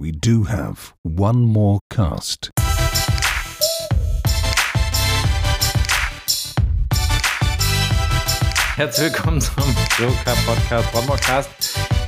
we do have one more cast. Herzlich willkommen zum Joker Podcast Podcast.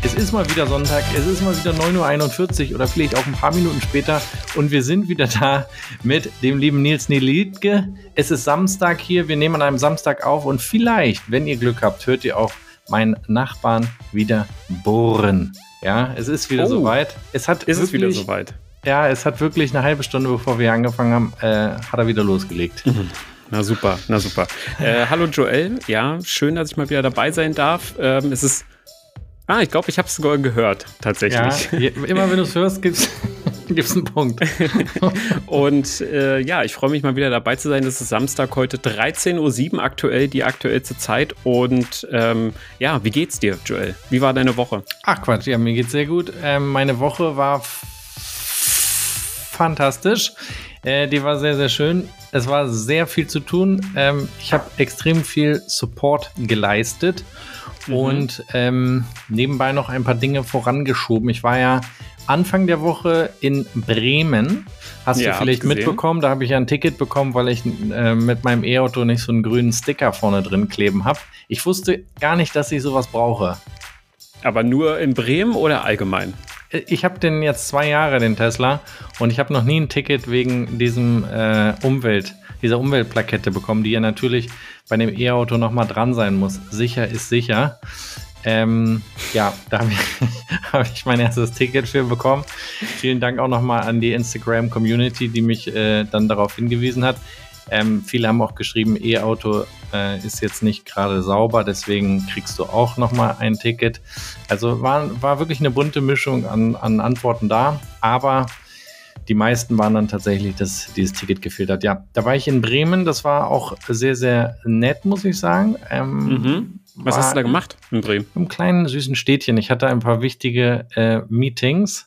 Es ist mal wieder Sonntag, es ist mal wieder 9.41 Uhr oder vielleicht auch ein paar Minuten später und wir sind wieder da mit dem lieben Nils Nelitke. Es ist Samstag hier, wir nehmen an einem Samstag auf und vielleicht, wenn ihr Glück habt, hört ihr auch meinen Nachbarn wieder bohren. Ja, es ist wieder Oh. soweit. Es hat Ist es wieder wirklich- soweit? Ja, es hat wirklich eine halbe Stunde, bevor wir angefangen haben, äh, hat er wieder losgelegt. Na super, na super. Äh, hallo Joel, ja, schön, dass ich mal wieder dabei sein darf. Ähm, es ist. Ah, ich glaube, ich habe es sogar gehört, Ja, tatsächlich. je, immer wenn du es hörst, gibt's, gibt's einen Punkt. Und äh, ja, ich freue mich mal wieder dabei zu sein. Es ist Samstag heute 13.07 Uhr aktuell, die aktuellste Zeit. Und ähm, ja, wie geht's dir, Joel? Wie war deine Woche? Ach Quatsch, ja, mir geht's sehr gut. Ähm, meine Woche war fantastisch. Äh, die war sehr, sehr schön. Es war sehr viel zu tun. Ähm, ich habe extrem viel Support geleistet und ähm, nebenbei noch ein paar Dinge vorangeschoben. Ich war ja Anfang der Woche in Bremen. Hast Ja, du vielleicht mitbekommen? Da habe ich ja ein Ticket bekommen, weil ich äh, mit meinem E-Auto nicht so einen grünen Sticker vorne drin kleben habe. Ich wusste gar nicht, dass ich sowas brauche. Aber nur in Bremen oder allgemein? Ich habe den jetzt zwei Jahre, den Tesla, und ich habe noch nie ein Ticket wegen diesem äh, Umwelt, dieser Umweltplakette bekommen, die ja natürlich bei dem E-Auto nochmal dran sein muss. Sicher ist sicher. Ähm, ja, da habe ich, hab ich mein erstes Ticket für bekommen. Vielen Dank auch nochmal an die Instagram-Community, die mich äh, dann darauf hingewiesen hat. Ähm, viele haben auch geschrieben, E-Auto äh, ist jetzt nicht gerade sauber, deswegen kriegst du auch nochmal ein Ticket. Also war, war wirklich eine bunte Mischung an, an Antworten da, aber die meisten waren dann tatsächlich, dass dieses Ticket gefehlt hat. Ja, da war ich in Bremen, das war auch sehr, sehr nett, muss ich sagen. Ähm, Mhm. Was hast du da gemacht in Bremen? Im kleinen, süßen Städtchen. Ich hatte ein paar wichtige äh, Meetings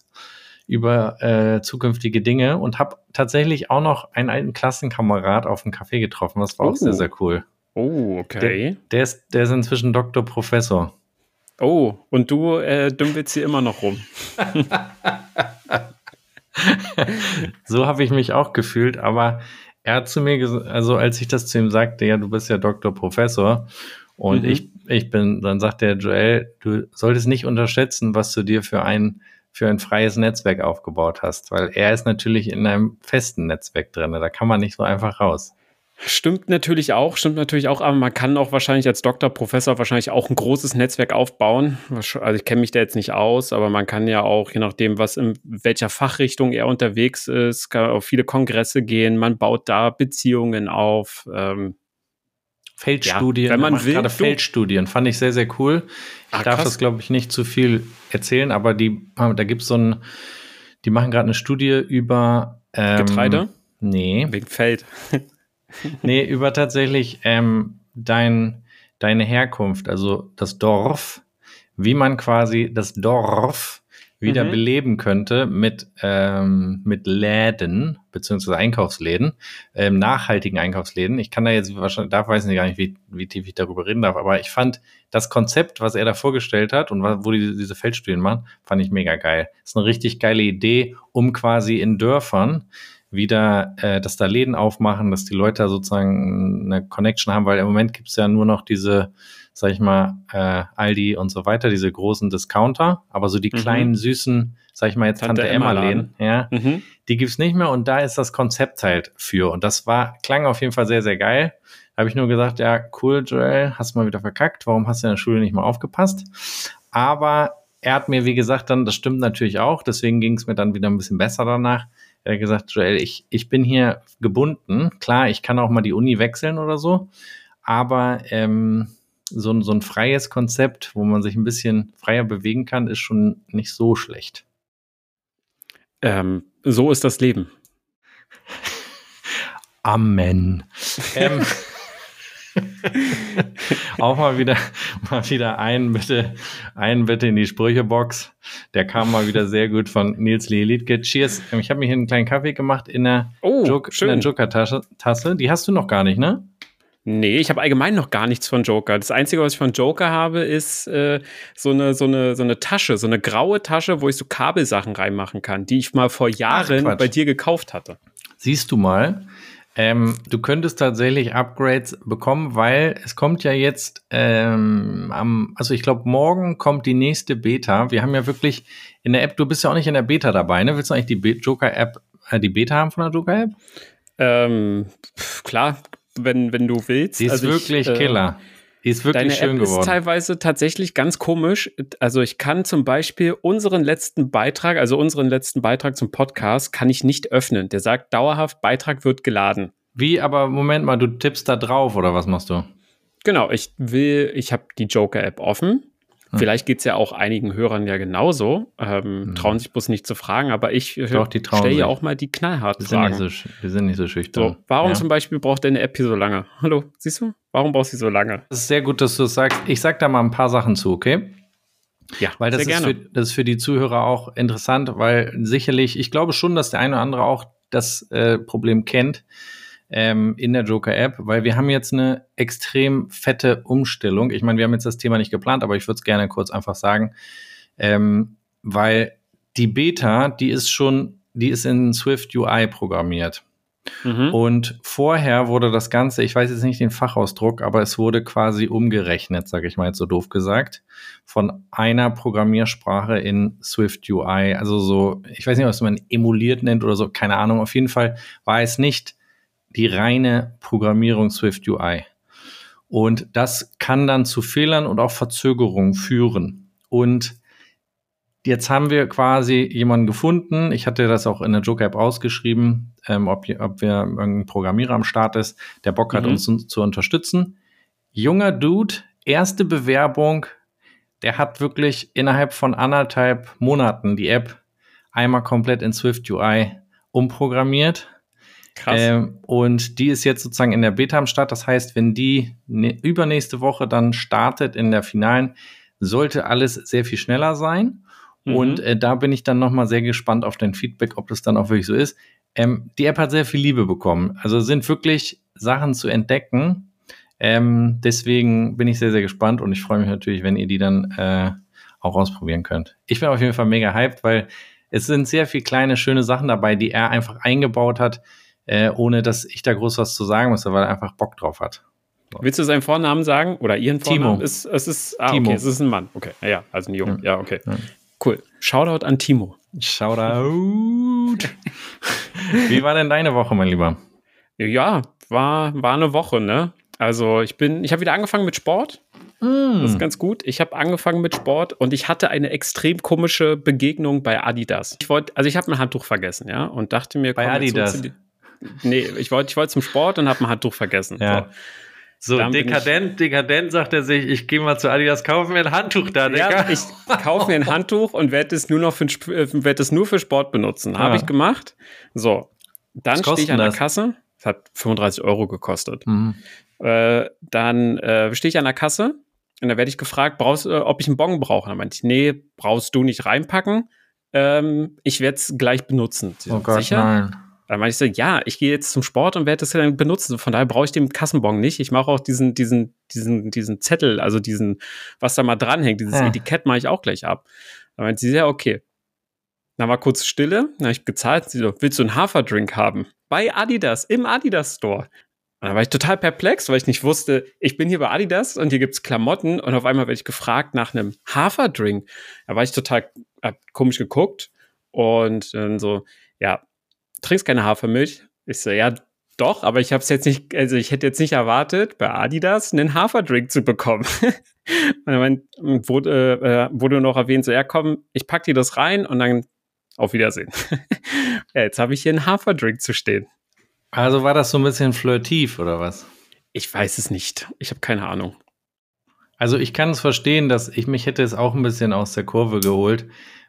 über äh, zukünftige Dinge und habe tatsächlich auch noch einen alten Klassenkamerad auf dem Café getroffen. Das war auch Oh. sehr, sehr cool. Oh, okay. Der ist, der ist inzwischen Doktor Professor. Oh, und du äh, dümpelst hier immer noch rum. So habe ich mich auch gefühlt, aber er hat zu mir gesagt, also als ich das zu ihm sagte, ja, du bist ja Doktor Professor und Mhm. ich, ich bin, dann sagt der Joel, du solltest nicht unterschätzen, was du dir für ein, für ein freies Netzwerk aufgebaut hast, weil er ist natürlich in einem festen Netzwerk drin, da kann man nicht so einfach raus. Stimmt natürlich auch, stimmt natürlich auch, aber man kann auch wahrscheinlich als Doktor, Professor wahrscheinlich auch ein großes Netzwerk aufbauen. Also ich kenne mich da jetzt nicht aus, aber man kann ja auch, je nachdem, was in welcher Fachrichtung er unterwegs ist, kann auf viele Kongresse gehen, man baut da Beziehungen auf. Ähm, Feldstudien, Ja, wenn man macht will, gerade du- Feldstudien, fand ich sehr, sehr cool. Ich Ah, darf krass. das, glaube ich, nicht zu viel erzählen, aber die, da gibt es so ein, die machen gerade eine Studie über ähm, Getreide? Nee, wegen Feld. nee, über tatsächlich ähm, dein, deine Herkunft, also das Dorf, wie man quasi das Dorf wieder Mhm. beleben könnte mit, ähm, mit Läden, beziehungsweise Einkaufsläden, ähm, nachhaltigen Einkaufsläden. Ich kann da jetzt wahrscheinlich, darf weiß ich gar nicht, wie, wie tief ich darüber reden darf, aber ich fand das Konzept, was er da vorgestellt hat und wo die diese Feldstudien machen, fand ich mega geil. ist eine richtig geile Idee, um quasi in Dörfern wieder, äh, dass da Läden aufmachen, dass die Leute sozusagen eine Connection haben, weil im Moment gibt es ja nur noch diese, sag ich mal, äh, Aldi und so weiter, diese großen Discounter, aber so die Mhm. kleinen, süßen, sag ich mal jetzt Tante, Tante Emma Emma Läden, ja, Mhm. die gibt's nicht mehr und da ist das Konzept halt für. Und das war, klang auf jeden Fall sehr, sehr geil. Da habe ich nur gesagt, ja, cool, Joel, hast mal wieder verkackt. Warum hast du in der Schule nicht mal aufgepasst? Aber er hat mir, wie gesagt, dann, das stimmt natürlich auch, deswegen ging es mir dann wieder ein bisschen besser danach. Er hat gesagt, Joel, ich, ich bin hier gebunden. Klar, ich kann auch mal die Uni wechseln oder so, aber ähm, so, ein- so ein freies Konzept, wo man sich ein bisschen freier bewegen kann, ist schon nicht so schlecht. Ähm, so ist das Leben. Amen. ähm, auch mal wieder, mal wieder einen bitte, einen bitte in die Sprüchebox. Der kam mal wieder sehr gut von Nils Lelitke. Cheers. Ich habe mir hier einen kleinen Kaffee gemacht in der, Oh, Joke, in der Joker-Tasse. Tasse. Die hast du noch gar nicht, ne? Nee, ich habe allgemein noch gar nichts von Joker. Das Einzige, was ich von Joker habe, ist äh, so, eine, so, eine, so eine Tasche, so eine graue Tasche, wo ich so Kabelsachen reinmachen kann, die ich mal vor Jahren Ach, bei dir gekauft hatte. Siehst du mal, ähm, du könntest tatsächlich Upgrades bekommen, weil es kommt ja jetzt ähm, am, also ich glaube, morgen kommt die nächste Beta. Wir haben ja wirklich in der App, du bist ja auch nicht in der Beta dabei, ne? Willst du eigentlich die Joker-App, äh, die Beta haben von der Joker-App? Ähm, klar, wenn, wenn du willst. Die ist also wirklich ich, äh, Killer. Die ist wirklich deine schön App geworden. ist teilweise tatsächlich ganz komisch. Also ich kann zum Beispiel unseren letzten Beitrag, also unseren letzten Beitrag zum Podcast, kann ich nicht öffnen. Der sagt dauerhaft, Beitrag wird geladen. Wie, aber Moment mal, du tippst da drauf oder was machst du? Genau, ich will, ich habe die Joker-App offen hm. Vielleicht geht es ja auch einigen Hörern ja genauso. Ähm, hm. Trauen sich bloß nicht zu fragen, aber ich stelle ja auch mal die knallharten wir Fragen. So, wir sind nicht so schüchtern. So, warum ja. zum Beispiel braucht deine App hier so lange? Hallo, siehst du? Warum brauchst du so lange? Das ist sehr gut, dass du es sagst. Ich sag da mal ein paar Sachen zu, okay? Ja, weil das, ist für, das ist für die Zuhörer auch interessant, weil sicherlich, ich glaube schon, dass der eine oder andere auch das äh, Problem kennt ähm, in der Joker-App, weil wir haben jetzt eine extrem fette Umstellung. Ich meine, wir haben jetzt das Thema nicht geplant, aber ich würde es gerne kurz einfach sagen, ähm, weil die Beta, die ist schon, die ist in Swift UI programmiert. Mhm. Und vorher wurde das Ganze, ich weiß jetzt nicht den Fachausdruck, aber es wurde quasi umgerechnet, sage ich mal jetzt so doof gesagt, von einer Programmiersprache in Swift UI. Also so, ich weiß nicht, was man emuliert nennt oder so, keine Ahnung. Auf jeden Fall war es nicht die reine Programmierung Swift UI. Und das kann dann zu Fehlern und auch Verzögerungen führen. Und jetzt haben wir quasi jemanden gefunden. Ich hatte das auch in der Joker-App ausgeschrieben, ähm, ob, ob wir irgendein Programmierer am Start ist, der Bock hat, mhm. uns zu, unterstützen. Junger Dude, erste Bewerbung, der hat wirklich innerhalb von anderthalb Monaten die App einmal komplett in Swift UI umprogrammiert Krass. Ähm, und die ist jetzt sozusagen in der Beta am Start. Das heißt, wenn die ne, übernächste Woche dann startet in der Finalen, sollte alles sehr viel schneller sein. Mhm. Und äh, da bin ich dann nochmal sehr gespannt auf dein Feedback, ob das dann auch wirklich so ist. Ähm, die App hat sehr viel Liebe bekommen. Also sind wirklich Sachen zu entdecken. Ähm, deswegen bin ich sehr, sehr gespannt und ich freue mich natürlich, wenn ihr die dann äh, auch ausprobieren könnt. Ich bin auf jeden Fall mega hyped, weil es sind sehr viele kleine, schöne Sachen dabei, die er einfach eingebaut hat äh, ohne dass ich da groß was zu sagen muss, weil er einfach Bock drauf hat. So. Willst du seinen Vornamen sagen? Oder ihren Vornamen? Timo. Ist, es ist, ah, Timo. okay, es ist ein Mann. Okay, ja, also ein Junge. Ja, ja okay. Ja. Cool. Shoutout an Timo. Shoutout. Wie war denn deine Woche, mein Lieber? Ja, war, war eine Woche, ne? Also ich bin, ich habe wieder angefangen mit Sport. Mm. Das ist ganz gut. Ich habe angefangen mit Sport und ich hatte eine extrem komische Begegnung bei Adidas. Ich wollte, also ich habe mein Handtuch vergessen, ja, und dachte mir, bei Adidas. Nee, ich wollte ich wollt zum Sport und habe ein Handtuch vergessen. Ja. So, so dekadent, dekadent sagt er sich, ich gehe mal zu Adidas, kaufe mir ein Handtuch da, Digga. Ja, ich kaufe mir ein Handtuch und werde es nur noch für, äh, es nur für Sport benutzen. Habe ja. ich gemacht. So, dann stehe ich an der Kasse. Das hat 35 Euro gekostet. Mhm. Äh, dann äh, stehe ich an der Kasse und da werde ich gefragt, brauchst, äh, ob ich einen Bon brauche. Dann meinte ich, nee, brauchst du nicht reinpacken. Ähm, ich werde es gleich benutzen. Sie oh Gott, sicher? nein. Dann meinte ich so, ja, ich gehe jetzt zum Sport und werde das dann benutzen. Von daher brauche ich den Kassenbon nicht. Ich mache auch diesen, diesen, diesen, diesen Zettel, also diesen, was da mal dranhängt, dieses ja. Etikett mache ich auch gleich ab. Dann meinte sie, ja, okay. Dann war kurz Stille, dann habe ich gezahlt. Sie so, willst du einen Haferdrink haben? Bei Adidas, im Adidas Store. Und dann war ich total perplex, weil ich nicht wusste, ich bin hier bei Adidas und hier gibt's Klamotten und auf einmal werde ich gefragt nach einem Haferdrink. Da war ich total komisch geguckt und dann so, ja, trinkst keine Hafermilch? Ich so, ja, doch, aber ich habe es jetzt nicht, also ich hätte jetzt nicht erwartet, bei Adidas einen Haferdrink zu bekommen. und dann wurde, äh, wurde noch erwähnt, so, ja, komm, ich pack dir das rein und dann auf Wiedersehen. ja, jetzt habe ich hier einen Haferdrink zu stehen. Also war das so ein bisschen flirtiv oder was? Ich weiß es nicht. Ich habe keine Ahnung. Also ich kann es verstehen, dass ich mich hätte es auch ein bisschen aus der Kurve geholt,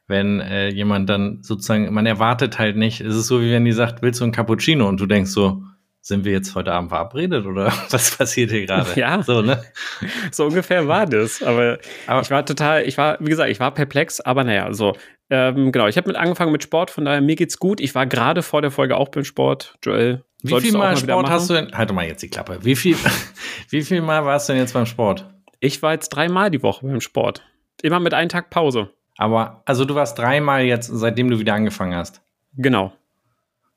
wenn äh, jemand dann sozusagen, man erwartet halt nicht, es ist so wie wenn die sagt, willst du ein Cappuccino und du denkst so, sind wir jetzt heute Abend verabredet oder was passiert hier gerade? Ja, so, ne? so ungefähr war das. Aber, aber, ich war total, ich war, wie gesagt, ich war perplex, aber naja, so. Ähm, genau, ich habe mit angefangen mit Sport, von daher mir geht's gut. Ich war gerade vor der Folge auch beim Sport. Joel, Wie viel Mal mal Sport hast du denn? Halt doch mal jetzt die Klappe. Wie viel, wie viel Mal warst du denn jetzt beim Sport? Ich war jetzt dreimal die Woche beim Sport. Immer mit einem Tag Pause. Aber, also du warst dreimal jetzt, seitdem du wieder angefangen hast. Genau.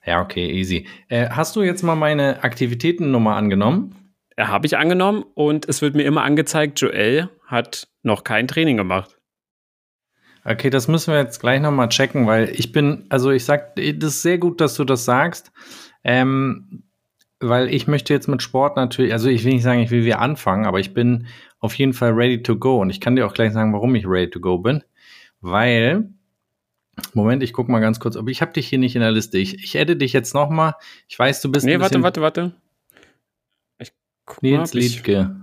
Ja, okay, easy. Äh, hast du jetzt mal meine Aktivitätennummer angenommen? Ja, Habe ich angenommen und es wird mir immer angezeigt, Joel hat noch kein Training gemacht. Okay, das müssen wir jetzt gleich nochmal checken, weil ich bin, also ich sag, das ist sehr gut, dass du das sagst, ähm, weil ich möchte jetzt mit Sport natürlich, also ich will nicht sagen, ich will wieder anfangen, aber ich bin auf jeden Fall ready to go und ich kann dir auch gleich sagen, warum ich ready to go bin, weil, Moment, ich guck mal ganz kurz, aber ich habe dich hier nicht in der Liste. Ich, ich adde dich jetzt nochmal. Ich weiß, du bist Nee, warte, warte, warte. Ich guck mal, Nils ich, Liedke.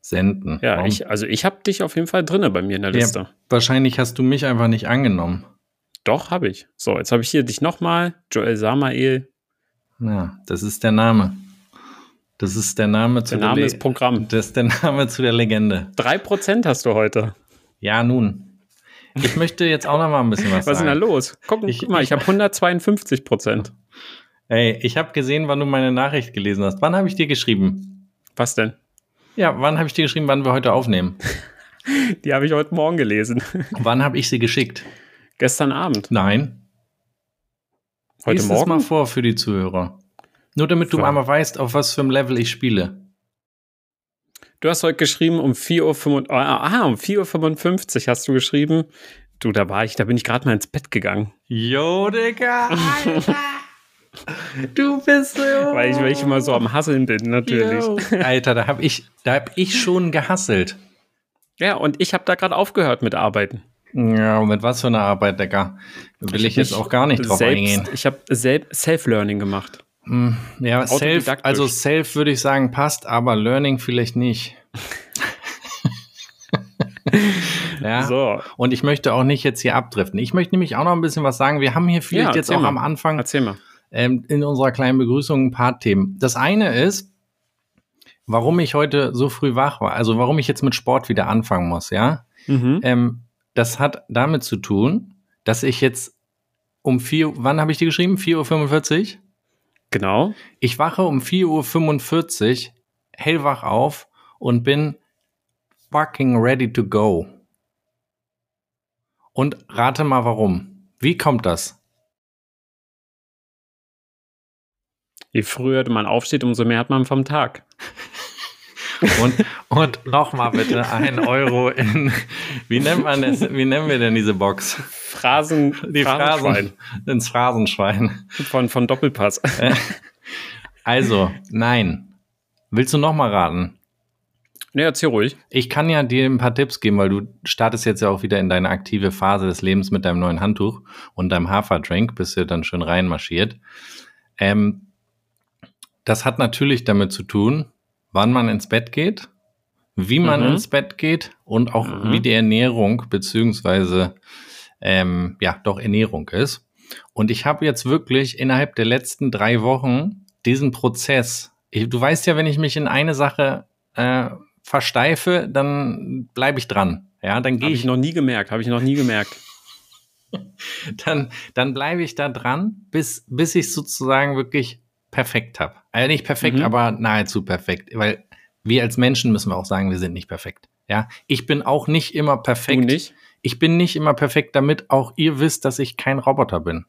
Senden. Ja, Warum? ich, also ich habe dich auf jeden Fall drinne bei mir in der Ja. Liste. Wahrscheinlich hast du mich einfach nicht angenommen. Doch, habe ich. So, jetzt habe ich hier dich nochmal. Joel Samael. Ja, das ist der Name. Das ist der Name zu Der Name Le- ist Programm. Das ist der Name zu der Legende. 3% hast du heute. Ja, nun. Ich möchte jetzt auch noch mal ein bisschen was, Was ist denn da sagen. los? Guck, Ich- guck mal, ich habe 152 Prozent. Ey, ich habe gesehen, wann du meine Nachricht gelesen hast. Wann habe ich dir geschrieben? Was denn? Ja, wann habe ich dir geschrieben, wann wir heute aufnehmen? Die habe ich heute Morgen gelesen. wann habe ich sie geschickt? Gestern Abend. Nein. Heute Lies es mal Morgen? vor für die Zuhörer. Nur damit du So. einmal weißt, auf was für einem Level ich spiele. Du hast heute geschrieben um 4.55 Uhr. Ah, um 4.55 Uhr hast du geschrieben. Du, da war ich, da bin ich gerade mal ins Bett gegangen. Jo, Digga, Alter. du bist so. Weil ich, weil ich immer so am Hasseln bin, natürlich. Yo. Alter, da habe ich, da hab ich schon gehasselt. Ja, und ich habe da gerade aufgehört mit Arbeiten. Ja, mit was für einer Arbeit, Digga? Will ich, hab jetzt auch gar nicht drauf selbst, eingehen. Ich habe Self-Learning gemacht. Hm, Ja, Self, also Self würde ich sagen, passt, aber Learning vielleicht nicht. ja. So, Und ich möchte auch nicht jetzt hier abdriften. Ich möchte nämlich auch noch ein bisschen was sagen. Wir haben hier vielleicht Ja, jetzt auch mal. am Anfang ähm, in unserer kleinen Begrüßung ein paar Themen. Das eine ist, warum ich heute so früh wach war, also warum ich jetzt mit Sport wieder anfangen muss, ja. Mhm. Ähm, das hat damit zu tun, dass ich jetzt um vier, wann habe ich dir geschrieben? 4.45 Uhr? Genau. Ich wache um 4.45 Uhr hellwach auf und bin fucking ready to go. Und rate mal warum. Wie kommt das? Je früher man aufsteht, umso mehr hat man vom Tag. Und, und nochmal bitte ein Euro in, wie nennt man das, wie nennen wir denn diese Box? Phrasen, Die Phrasenschwein Phrasen, ins Phrasenschwein. von, von Doppelpass. Also, nein. Willst du nochmal raten? ne, erzähl ruhig. Ich kann ja dir ein paar Tipps geben, weil du startest jetzt ja auch wieder in deine aktive Phase des Lebens mit deinem neuen Handtuch und deinem Haferdrink, bist du dann schön reinmarschiert. Ähm, das hat natürlich damit zu tun, wann man ins Bett geht, wie man Mhm. ins Bett geht und auch Mhm. wie die Ernährung beziehungsweise ähm, ja doch Ernährung ist. Und ich habe jetzt wirklich innerhalb der letzten drei Wochen diesen Prozess. Ich, du weißt ja, wenn ich mich in eine Sache äh, versteife, dann bleibe ich dran. Ja, dann gehe Habe ich, ich noch nie gemerkt, habe ich noch nie gemerkt. dann, dann bleibe ich da dran, bis, bis ich sozusagen wirklich perfekt habe. Also nicht perfekt, Mhm. aber nahezu perfekt. Weil wir als Menschen müssen wir auch sagen, wir sind nicht perfekt. Ja, ich bin auch nicht immer perfekt. Du nicht? Ich bin nicht immer perfekt, damit auch ihr wisst, dass ich kein Roboter bin.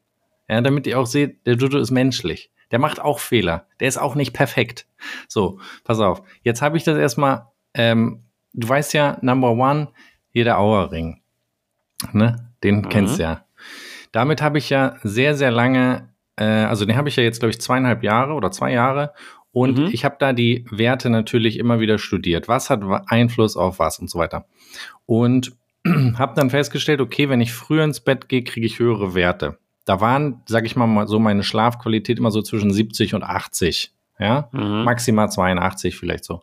Ja, damit ihr auch seht, der Jojo ist menschlich. Der macht auch Fehler. Der ist auch nicht perfekt. So, pass auf. Jetzt habe ich das erstmal, ähm, du weißt ja, Number One, jeder Auerring. Ne? Den Mhm. kennst du ja. Damit habe ich ja sehr, sehr lange, äh, also den habe ich ja jetzt, glaube ich, zweieinhalb Jahre oder zwei Jahre. Und Mhm. ich habe da die Werte natürlich immer wieder studiert. Was hat Einfluss auf was und so weiter. Und habe dann festgestellt, okay, wenn ich früher ins Bett gehe, kriege ich höhere Werte. Da waren, sag ich mal, mal so meine Schlafqualität immer so zwischen 70 und 80. Ja, Mhm. maximal 82 vielleicht so.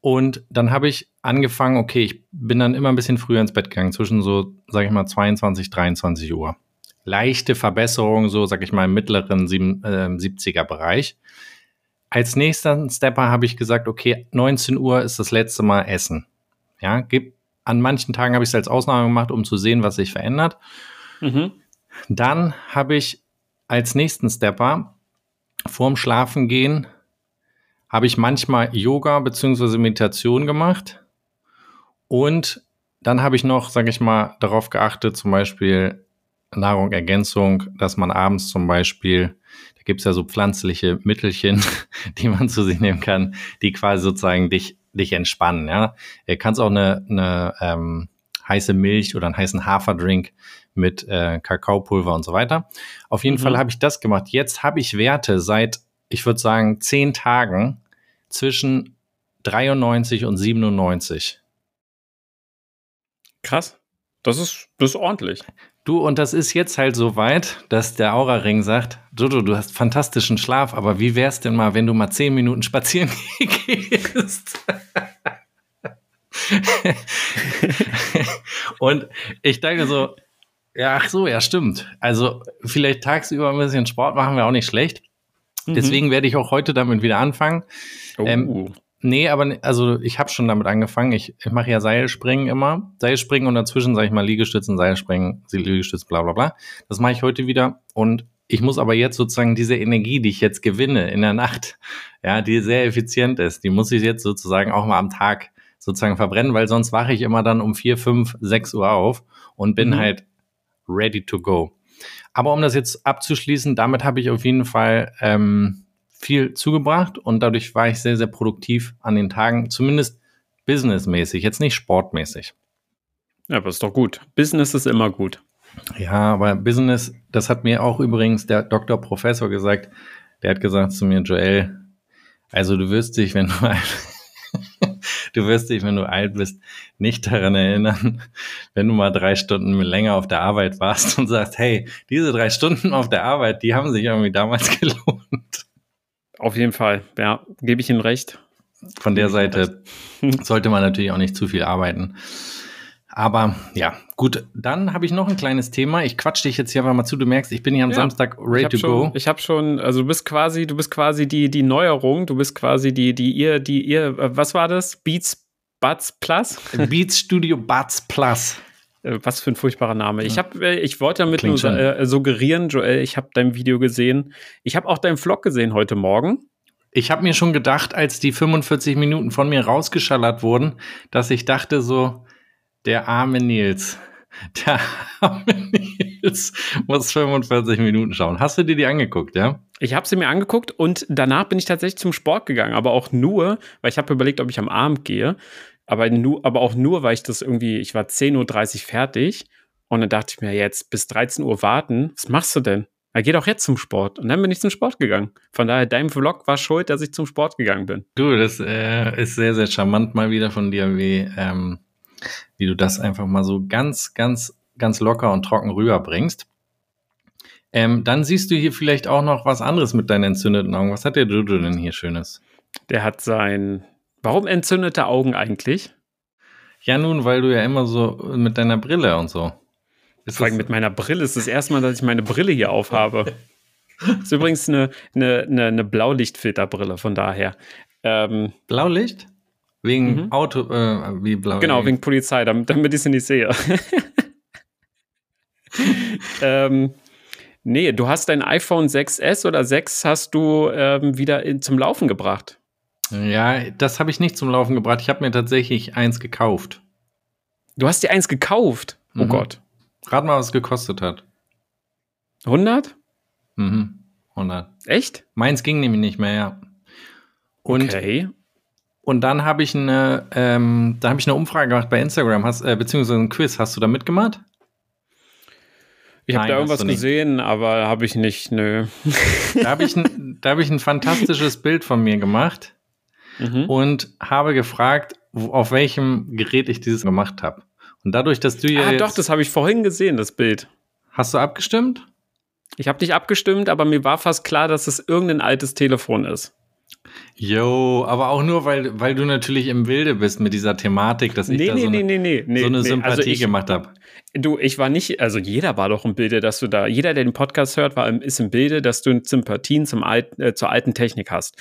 Und dann habe ich angefangen, okay, ich bin dann immer ein bisschen früher ins Bett gegangen, zwischen so, sag ich mal, 22, 23 Uhr. Leichte Verbesserung, so, sag ich mal, im mittleren sieben- äh, 70er Bereich. Als nächsten Stepper habe ich gesagt, okay, 19 Uhr ist das letzte Mal Essen. Ja, gib, an manchen Tagen habe ich es als Ausnahme gemacht, um zu sehen, was sich verändert. Mhm. Dann habe ich als nächsten Stepper vorm Schlafengehen habe ich manchmal Yoga bzw. Meditation gemacht. Und dann habe ich noch, sage ich mal, darauf geachtet, zum Beispiel Nahrung, Ergänzung, dass man abends zum Beispiel, da gibt es ja so pflanzliche Mittelchen, die man zu sich nehmen kann, die quasi sozusagen dich, dich entspannen. Ja? Du kannst auch eine, eine ähm, heiße Milch oder einen heißen Haferdrink mit äh, Kakaopulver und so weiter. Auf jeden mhm. Fall habe ich das gemacht. Jetzt habe ich Werte seit, ich würde sagen, zehn Tagen zwischen 93 und 97. Krass. Das ist, das ist ordentlich. Du, und das ist jetzt halt so weit, dass der Aura-Ring sagt, Dodo, du hast fantastischen Schlaf, aber wie wär's denn mal, wenn du mal zehn Minuten spazieren gehst? und ich denke so, ja, ach so, ja, stimmt. Also vielleicht tagsüber ein bisschen Sport machen wir auch nicht schlecht. Mhm. Deswegen werde ich auch heute damit wieder anfangen. Oh. Ähm, Nee, aber also ich habe schon damit angefangen. Ich, ich mache ja Seilspringen immer. Seilspringen und dazwischen sage ich mal Liegestützen, Seilspringen, Liegestütz, bla bla bla. Das mache ich heute wieder. Und ich muss aber jetzt sozusagen diese Energie, die ich jetzt gewinne in der Nacht, ja, die sehr effizient ist, die muss ich jetzt sozusagen auch mal am Tag sozusagen verbrennen, weil sonst wache ich immer dann um vier, fünf, sechs Uhr auf und bin mhm. halt ready to go. Aber um das jetzt abzuschließen, damit habe ich auf jeden Fall ähm, viel zugebracht und dadurch war ich sehr, sehr produktiv an den Tagen, zumindest businessmäßig, jetzt nicht sportmäßig. Ja, aber ist doch gut. Business ist immer gut. Ja, aber Business, das hat mir auch übrigens der Doktor Professor gesagt. Der hat gesagt zu mir, Joel, also du wirst dich, wenn du du wirst dich, wenn du alt bist, nicht daran erinnern, wenn du mal drei Stunden länger auf der Arbeit warst und sagst, hey, diese drei Stunden auf der Arbeit, die haben sich irgendwie damals gelohnt. Auf jeden Fall, ja, gebe ich Ihnen recht. Von der Seite sollte man natürlich auch nicht zu viel arbeiten. Aber ja, gut, dann habe ich noch ein kleines Thema. Ich quatsch dich jetzt hier einfach mal zu. Du merkst, ich bin hier am ja, Samstag ready to schon, go. Ich habe schon, also du bist quasi, du bist quasi die, die Neuerung, du bist quasi die, die ihr, die ihr, äh, was war das? Beats Buds Plus? Beats Studio Buds Plus. Äh, was für ein furchtbarer Name. Ich, hab, äh, ich wollte damit Klingt nur äh, suggerieren, Joel, ich habe dein Video gesehen. Ich habe auch deinen Vlog gesehen heute Morgen. Ich habe mir schon gedacht, als die 45 Minuten von mir rausgeschallert wurden, dass ich dachte so, der arme Nils, der arme Nils muss 45 Minuten schauen. Hast du dir die angeguckt, ja? Ich habe sie mir angeguckt und danach bin ich tatsächlich zum Sport gegangen, aber auch nur, weil ich habe überlegt, ob ich am Abend gehe. Aber, nur, aber auch nur, weil ich das irgendwie, ich war 10.30 Uhr fertig und dann dachte ich mir, jetzt bis 13 Uhr warten, was machst du denn? Er geht auch jetzt zum Sport. Und dann bin ich zum Sport gegangen. Von daher, dein Vlog war schuld, dass ich zum Sport gegangen bin. Du, das äh, ist sehr, sehr charmant mal wieder von dir, wie, ähm, wie du das einfach mal so ganz, ganz, ganz locker und trocken rüberbringst. Ähm, dann siehst du hier vielleicht auch noch was anderes mit deinen entzündeten Augen. Was hat der Dodo denn hier Schönes? Der hat sein Warum entzündete Augen eigentlich? Ja, nun, weil du ja immer so mit deiner Brille und so. Ist Vor allem mit meiner Brille ist das erste Mal, dass ich meine Brille hier aufhabe. das ist übrigens eine, eine, eine, eine Blaulichtfilterbrille, von daher. Ähm, Blaulicht? Wegen mhm. Auto, äh, wie blau? Genau, wegen Polizei, damit, damit ich sie nicht sehe. ähm, nee, du hast dein iPhone 6S oder 6 hast du ähm, wieder in, zum Laufen gebracht. Ja, das habe ich nicht zum Laufen gebracht. Ich habe mir tatsächlich eins gekauft. Du hast dir eins gekauft? Oh mhm. Gott. Rat mal, was es gekostet hat. 100? Mhm. 100. Echt? Meins ging nämlich nicht mehr, ja. Und, okay. Und dann habe ich eine, ähm, da habe ich eine Umfrage gemacht bei Instagram, hast, äh, beziehungsweise ein Quiz. Hast du da mitgemacht? Ich habe da irgendwas gesehen, aber habe ich nicht, nö. Da habe ich, ein, hab ich ein fantastisches Bild von mir gemacht mhm. und habe gefragt, auf welchem Gerät ich dieses gemacht habe. Und dadurch, dass du ja. Ah, doch, das habe ich vorhin gesehen, das Bild. Hast du abgestimmt? Ich habe dich abgestimmt, aber mir war fast klar, dass es irgendein altes Telefon ist. Jo, aber auch nur, weil, weil du natürlich im Bilde bist mit dieser Thematik, dass ich nee, da nee, so nee, eine, so eine Sympathie also ich, gemacht habe. Du, ich war nicht, also jeder war doch im Bilde, dass du da, jeder, der den Podcast hört, war, ist im Bilde, dass du Sympathien zum Alt, äh, zur alten Technik hast.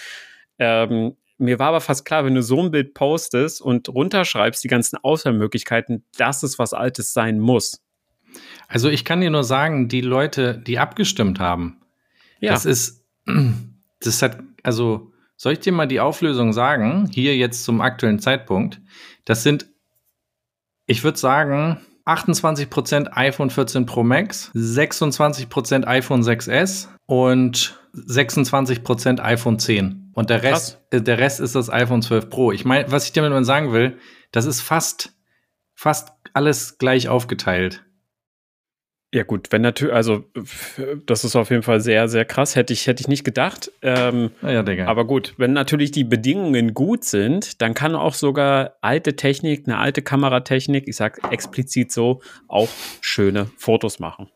Ähm, mir war aber fast klar, wenn du so ein Bild postest und runterschreibst die ganzen Auswahlmöglichkeiten, dass es was Altes sein muss. Also ich kann dir nur sagen, die Leute, die abgestimmt haben, ja. das ist, das hat, also, soll ich dir mal die Auflösung sagen? Hier jetzt zum aktuellen Zeitpunkt. Das sind, ich würde sagen, 28% iPhone 14 Pro Max, 26% iPhone 6S und 26% iPhone 10. Und der Rest, äh, der Rest ist das iPhone 12 Pro. Ich meine, was ich damit sagen will, das ist fast, fast alles gleich aufgeteilt. Ja, gut, wenn natürlich, also das ist auf jeden Fall sehr, sehr krass. Hätte ich, hätte ich nicht gedacht. Ähm, ja, Digga. Aber gut, wenn natürlich die Bedingungen gut sind, dann kann auch sogar alte Technik, eine alte Kameratechnik, ich sag explizit so, auch schöne Fotos machen.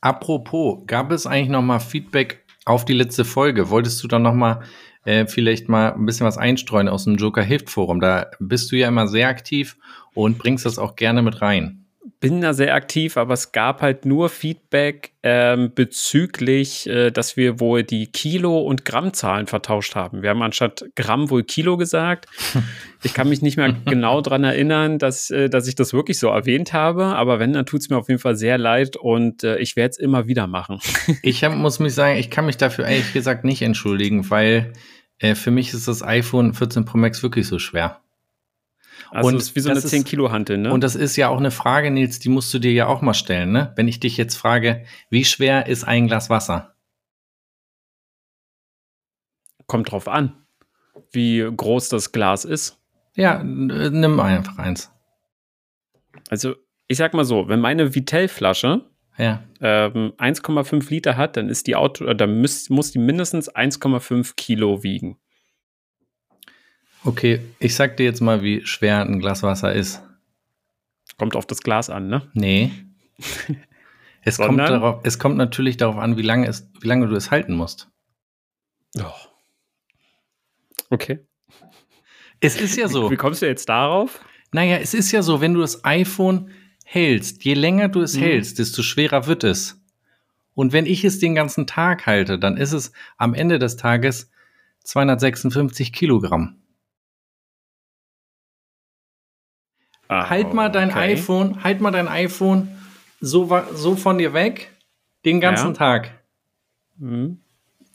Apropos, gab es eigentlich noch mal Feedback auf die letzte Folge? Wolltest du dann noch mal äh, vielleicht mal ein bisschen was einstreuen aus dem Joker Hilft Forum? Da bist du ja immer sehr aktiv und bringst das auch gerne mit rein bin da sehr aktiv, aber es gab halt nur Feedback ähm, bezüglich, äh, dass wir wohl die Kilo- und Grammzahlen vertauscht haben. Wir haben anstatt Gramm wohl Kilo gesagt. Ich kann mich nicht mehr genau dran erinnern, dass, äh, dass ich das wirklich so erwähnt habe, aber wenn, dann tut es mir auf jeden Fall sehr leid und äh, ich werde es immer wieder machen. ich hab, muss mich sagen, ich kann mich dafür ehrlich gesagt nicht entschuldigen, weil äh, für mich ist das iPhone 14 Pro Max wirklich so schwer. Also und ist wie so eine 10 Kilo Hantel, ne? Und das ist ja auch eine Frage, Nils, die musst du dir ja auch mal stellen, ne? Wenn ich dich jetzt frage, wie schwer ist ein Glas Wasser? Kommt drauf an, wie groß das Glas ist. Ja, nimm einfach eins. Also, ich sag mal so, wenn meine Vitell-Flasche ja. ähm, 1,5 Liter hat, dann ist die Auto, äh, dann muss, muss die mindestens 1,5 Kilo wiegen. Okay, ich sag dir jetzt mal, wie schwer ein Glas Wasser ist. Kommt auf das Glas an, ne? Nee. es, kommt darauf, es kommt natürlich darauf an, wie lange, es, wie lange du es halten musst. Oh. Okay. Es ist ja so. Wie kommst du jetzt darauf? Naja, es ist ja so, wenn du das iPhone hältst, je länger du es mhm. hältst, desto schwerer wird es. Und wenn ich es den ganzen Tag halte, dann ist es am Ende des Tages 256 Kilogramm. Ah, halt mal dein okay. iPhone, halt mal dein iPhone so, so von dir weg, den ganzen ja. Tag. Mhm.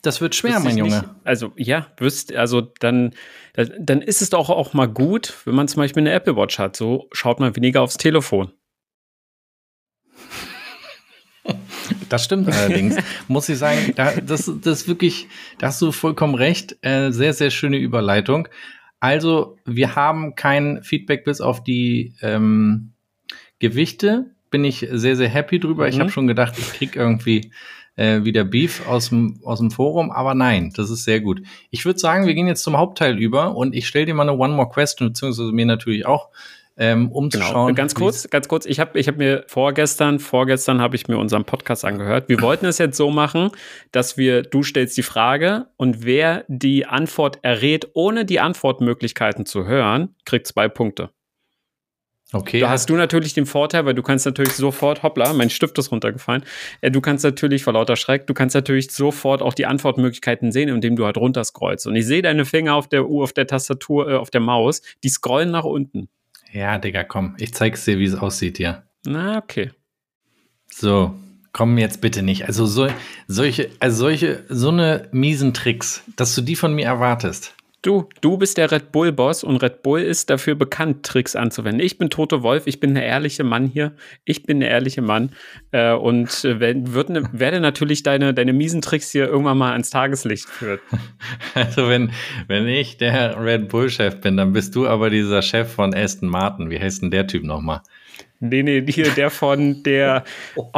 Das wird schwer, mein Junge. Nicht, also ja, wirst, also dann, dann ist es doch auch mal gut, wenn man zum Beispiel eine Apple Watch hat. So schaut man weniger aufs Telefon. Das stimmt allerdings. Muss ich sagen, da, das, das ist wirklich, da hast du vollkommen recht. Äh, sehr, sehr schöne Überleitung. Also, wir haben kein Feedback bis auf die ähm, Gewichte. Bin ich sehr, sehr happy drüber. Mhm. Ich habe schon gedacht, ich krieg irgendwie äh, wieder Beef aus dem, aus dem Forum, aber nein, das ist sehr gut. Ich würde sagen, wir gehen jetzt zum Hauptteil über und ich stelle dir mal eine One More Question, beziehungsweise mir natürlich auch ähm, um genau. zu schauen. Ganz kurz, ganz kurz. Ich habe ich hab mir vorgestern, vorgestern habe ich mir unseren Podcast angehört. Wir wollten es jetzt so machen, dass wir, du stellst die Frage und wer die Antwort errät, ohne die Antwortmöglichkeiten zu hören, kriegt zwei Punkte. Okay. Da hast du natürlich den Vorteil, weil du kannst natürlich sofort, hoppla, mein Stift ist runtergefallen. Äh, du kannst natürlich vor lauter Schreck, du kannst natürlich sofort auch die Antwortmöglichkeiten sehen, indem du halt runterscrollst. Und ich sehe deine Finger auf der Uhr, auf der Tastatur, äh, auf der Maus, die scrollen nach unten. Ja, Digga, komm. Ich zeig's dir, wie es aussieht hier. Na, okay. So, komm jetzt bitte nicht. Also so, solche, also solche, so eine miesen Tricks, dass du die von mir erwartest. Du, du bist der Red Bull-Boss und Red Bull ist dafür bekannt, Tricks anzuwenden. Ich bin Tote Wolf, ich bin der ehrliche Mann hier. Ich bin der ehrliche Mann. Äh, und äh, werd, ne, werde natürlich deine, deine miesen Tricks hier irgendwann mal ans Tageslicht führen. Also, wenn, wenn ich der Red Bull-Chef bin, dann bist du aber dieser Chef von Aston Martin. Wie heißt denn der Typ nochmal? Nee, nee, hier der von der. Oh,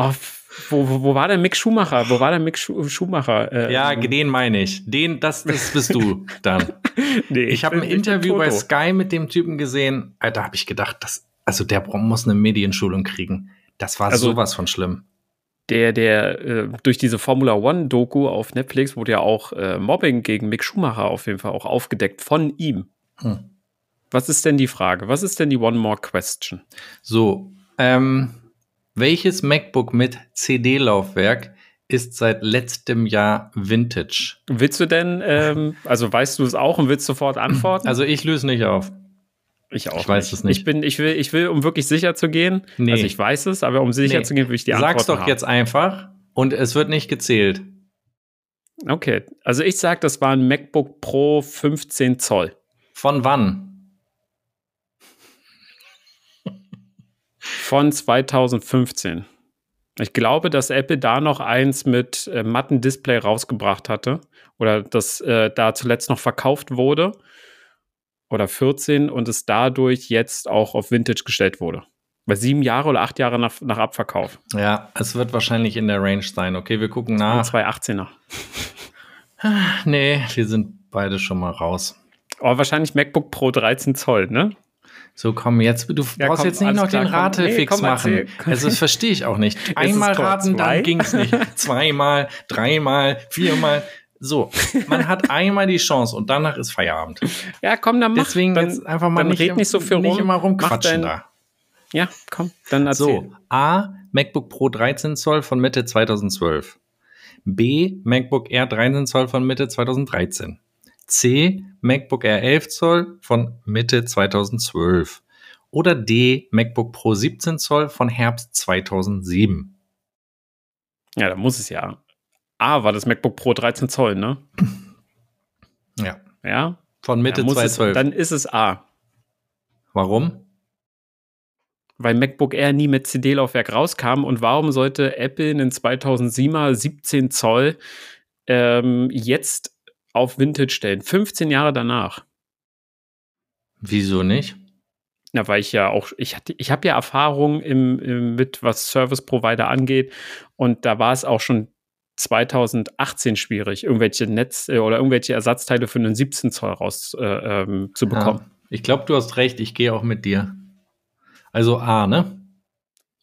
wo, wo, wo war der Mick Schumacher? Wo war der Mick Schumacher? Äh, ja, ähm, den meine ich. Den, das, das bist du dann. nee, ich habe ein Interview bei Sky mit dem Typen gesehen. Da habe ich gedacht, das, also der muss eine Medienschulung kriegen. Das war also, sowas von schlimm. Der, der äh, durch diese Formula One Doku auf Netflix wurde ja auch äh, Mobbing gegen Mick Schumacher auf jeden Fall auch aufgedeckt von ihm. Hm. Was ist denn die Frage? Was ist denn die One More Question? So, ähm, welches MacBook mit CD-Laufwerk ist seit letztem Jahr Vintage? Willst du denn, ähm, also weißt du es auch und willst sofort antworten? Also ich löse nicht auf. Ich auch. Ich weiß nicht. es nicht. Ich bin, ich will, ich will, um wirklich sicher zu gehen. Nee. Also ich weiß es, aber um sicher nee. zu gehen, will ich die Antwort Sag's doch haben. jetzt einfach und es wird nicht gezählt. Okay, also ich sage, das war ein MacBook Pro 15 Zoll. Von wann? Von 2015. Ich glaube, dass Apple da noch eins mit äh, matten Display rausgebracht hatte oder das äh, da zuletzt noch verkauft wurde oder 14 und es dadurch jetzt auch auf Vintage gestellt wurde. Weil sieben Jahre oder acht Jahre nach, nach Abverkauf. Ja, es wird wahrscheinlich in der Range sein. Okay, wir gucken nach. 218er. Nee, wir sind beide schon mal raus. Aber wahrscheinlich MacBook Pro 13 Zoll, ne? So, komm, jetzt, du Ja, brauchst komm, jetzt nicht noch klar, den. Ratefix Nee, machen. erzähl. Komm. Also, das verstehe ich auch nicht. Einmal raten, zwei? dann ging's nicht. Zweimal, dreimal, viermal. So, man hat einmal die Chance und danach ist Feierabend. Ja, komm, dann mach. Deswegen dann, jetzt einfach mal dann nicht, red nicht so viel nicht rum. immer Mach rumquatschen da. Ja, komm, dann erzähl. So, A, MacBook Pro 13 Zoll von Mitte 2012. B, MacBook Air 13 Zoll von Mitte 2013. C, MacBook Air 11 Zoll von Mitte 2012. Oder D, MacBook Pro 17 Zoll von Herbst 2007. Ja, da muss es ja. A war das MacBook Pro 13 Zoll, ne? Ja. Ja. Von Mitte ja, muss es, 2012. dann ist es A. Warum? Weil MacBook Air nie mit CD-Laufwerk rauskam und warum sollte Apple einen 2007er 17 Zoll ähm, jetzt auf Vintage stellen? 15 Jahre danach. Wieso nicht? Ja, weil ich ja auch, ich hatte, ich habe ja Erfahrung im, im, mit was Service Provider angeht und da war es auch schon 2018 schwierig, irgendwelche Netz äh, oder irgendwelche Ersatzteile für einen 17 Zoll raus äh, ähm, zu bekommen. Ja. Ich glaube, du hast recht. Ich gehe auch mit dir. Also A, ne?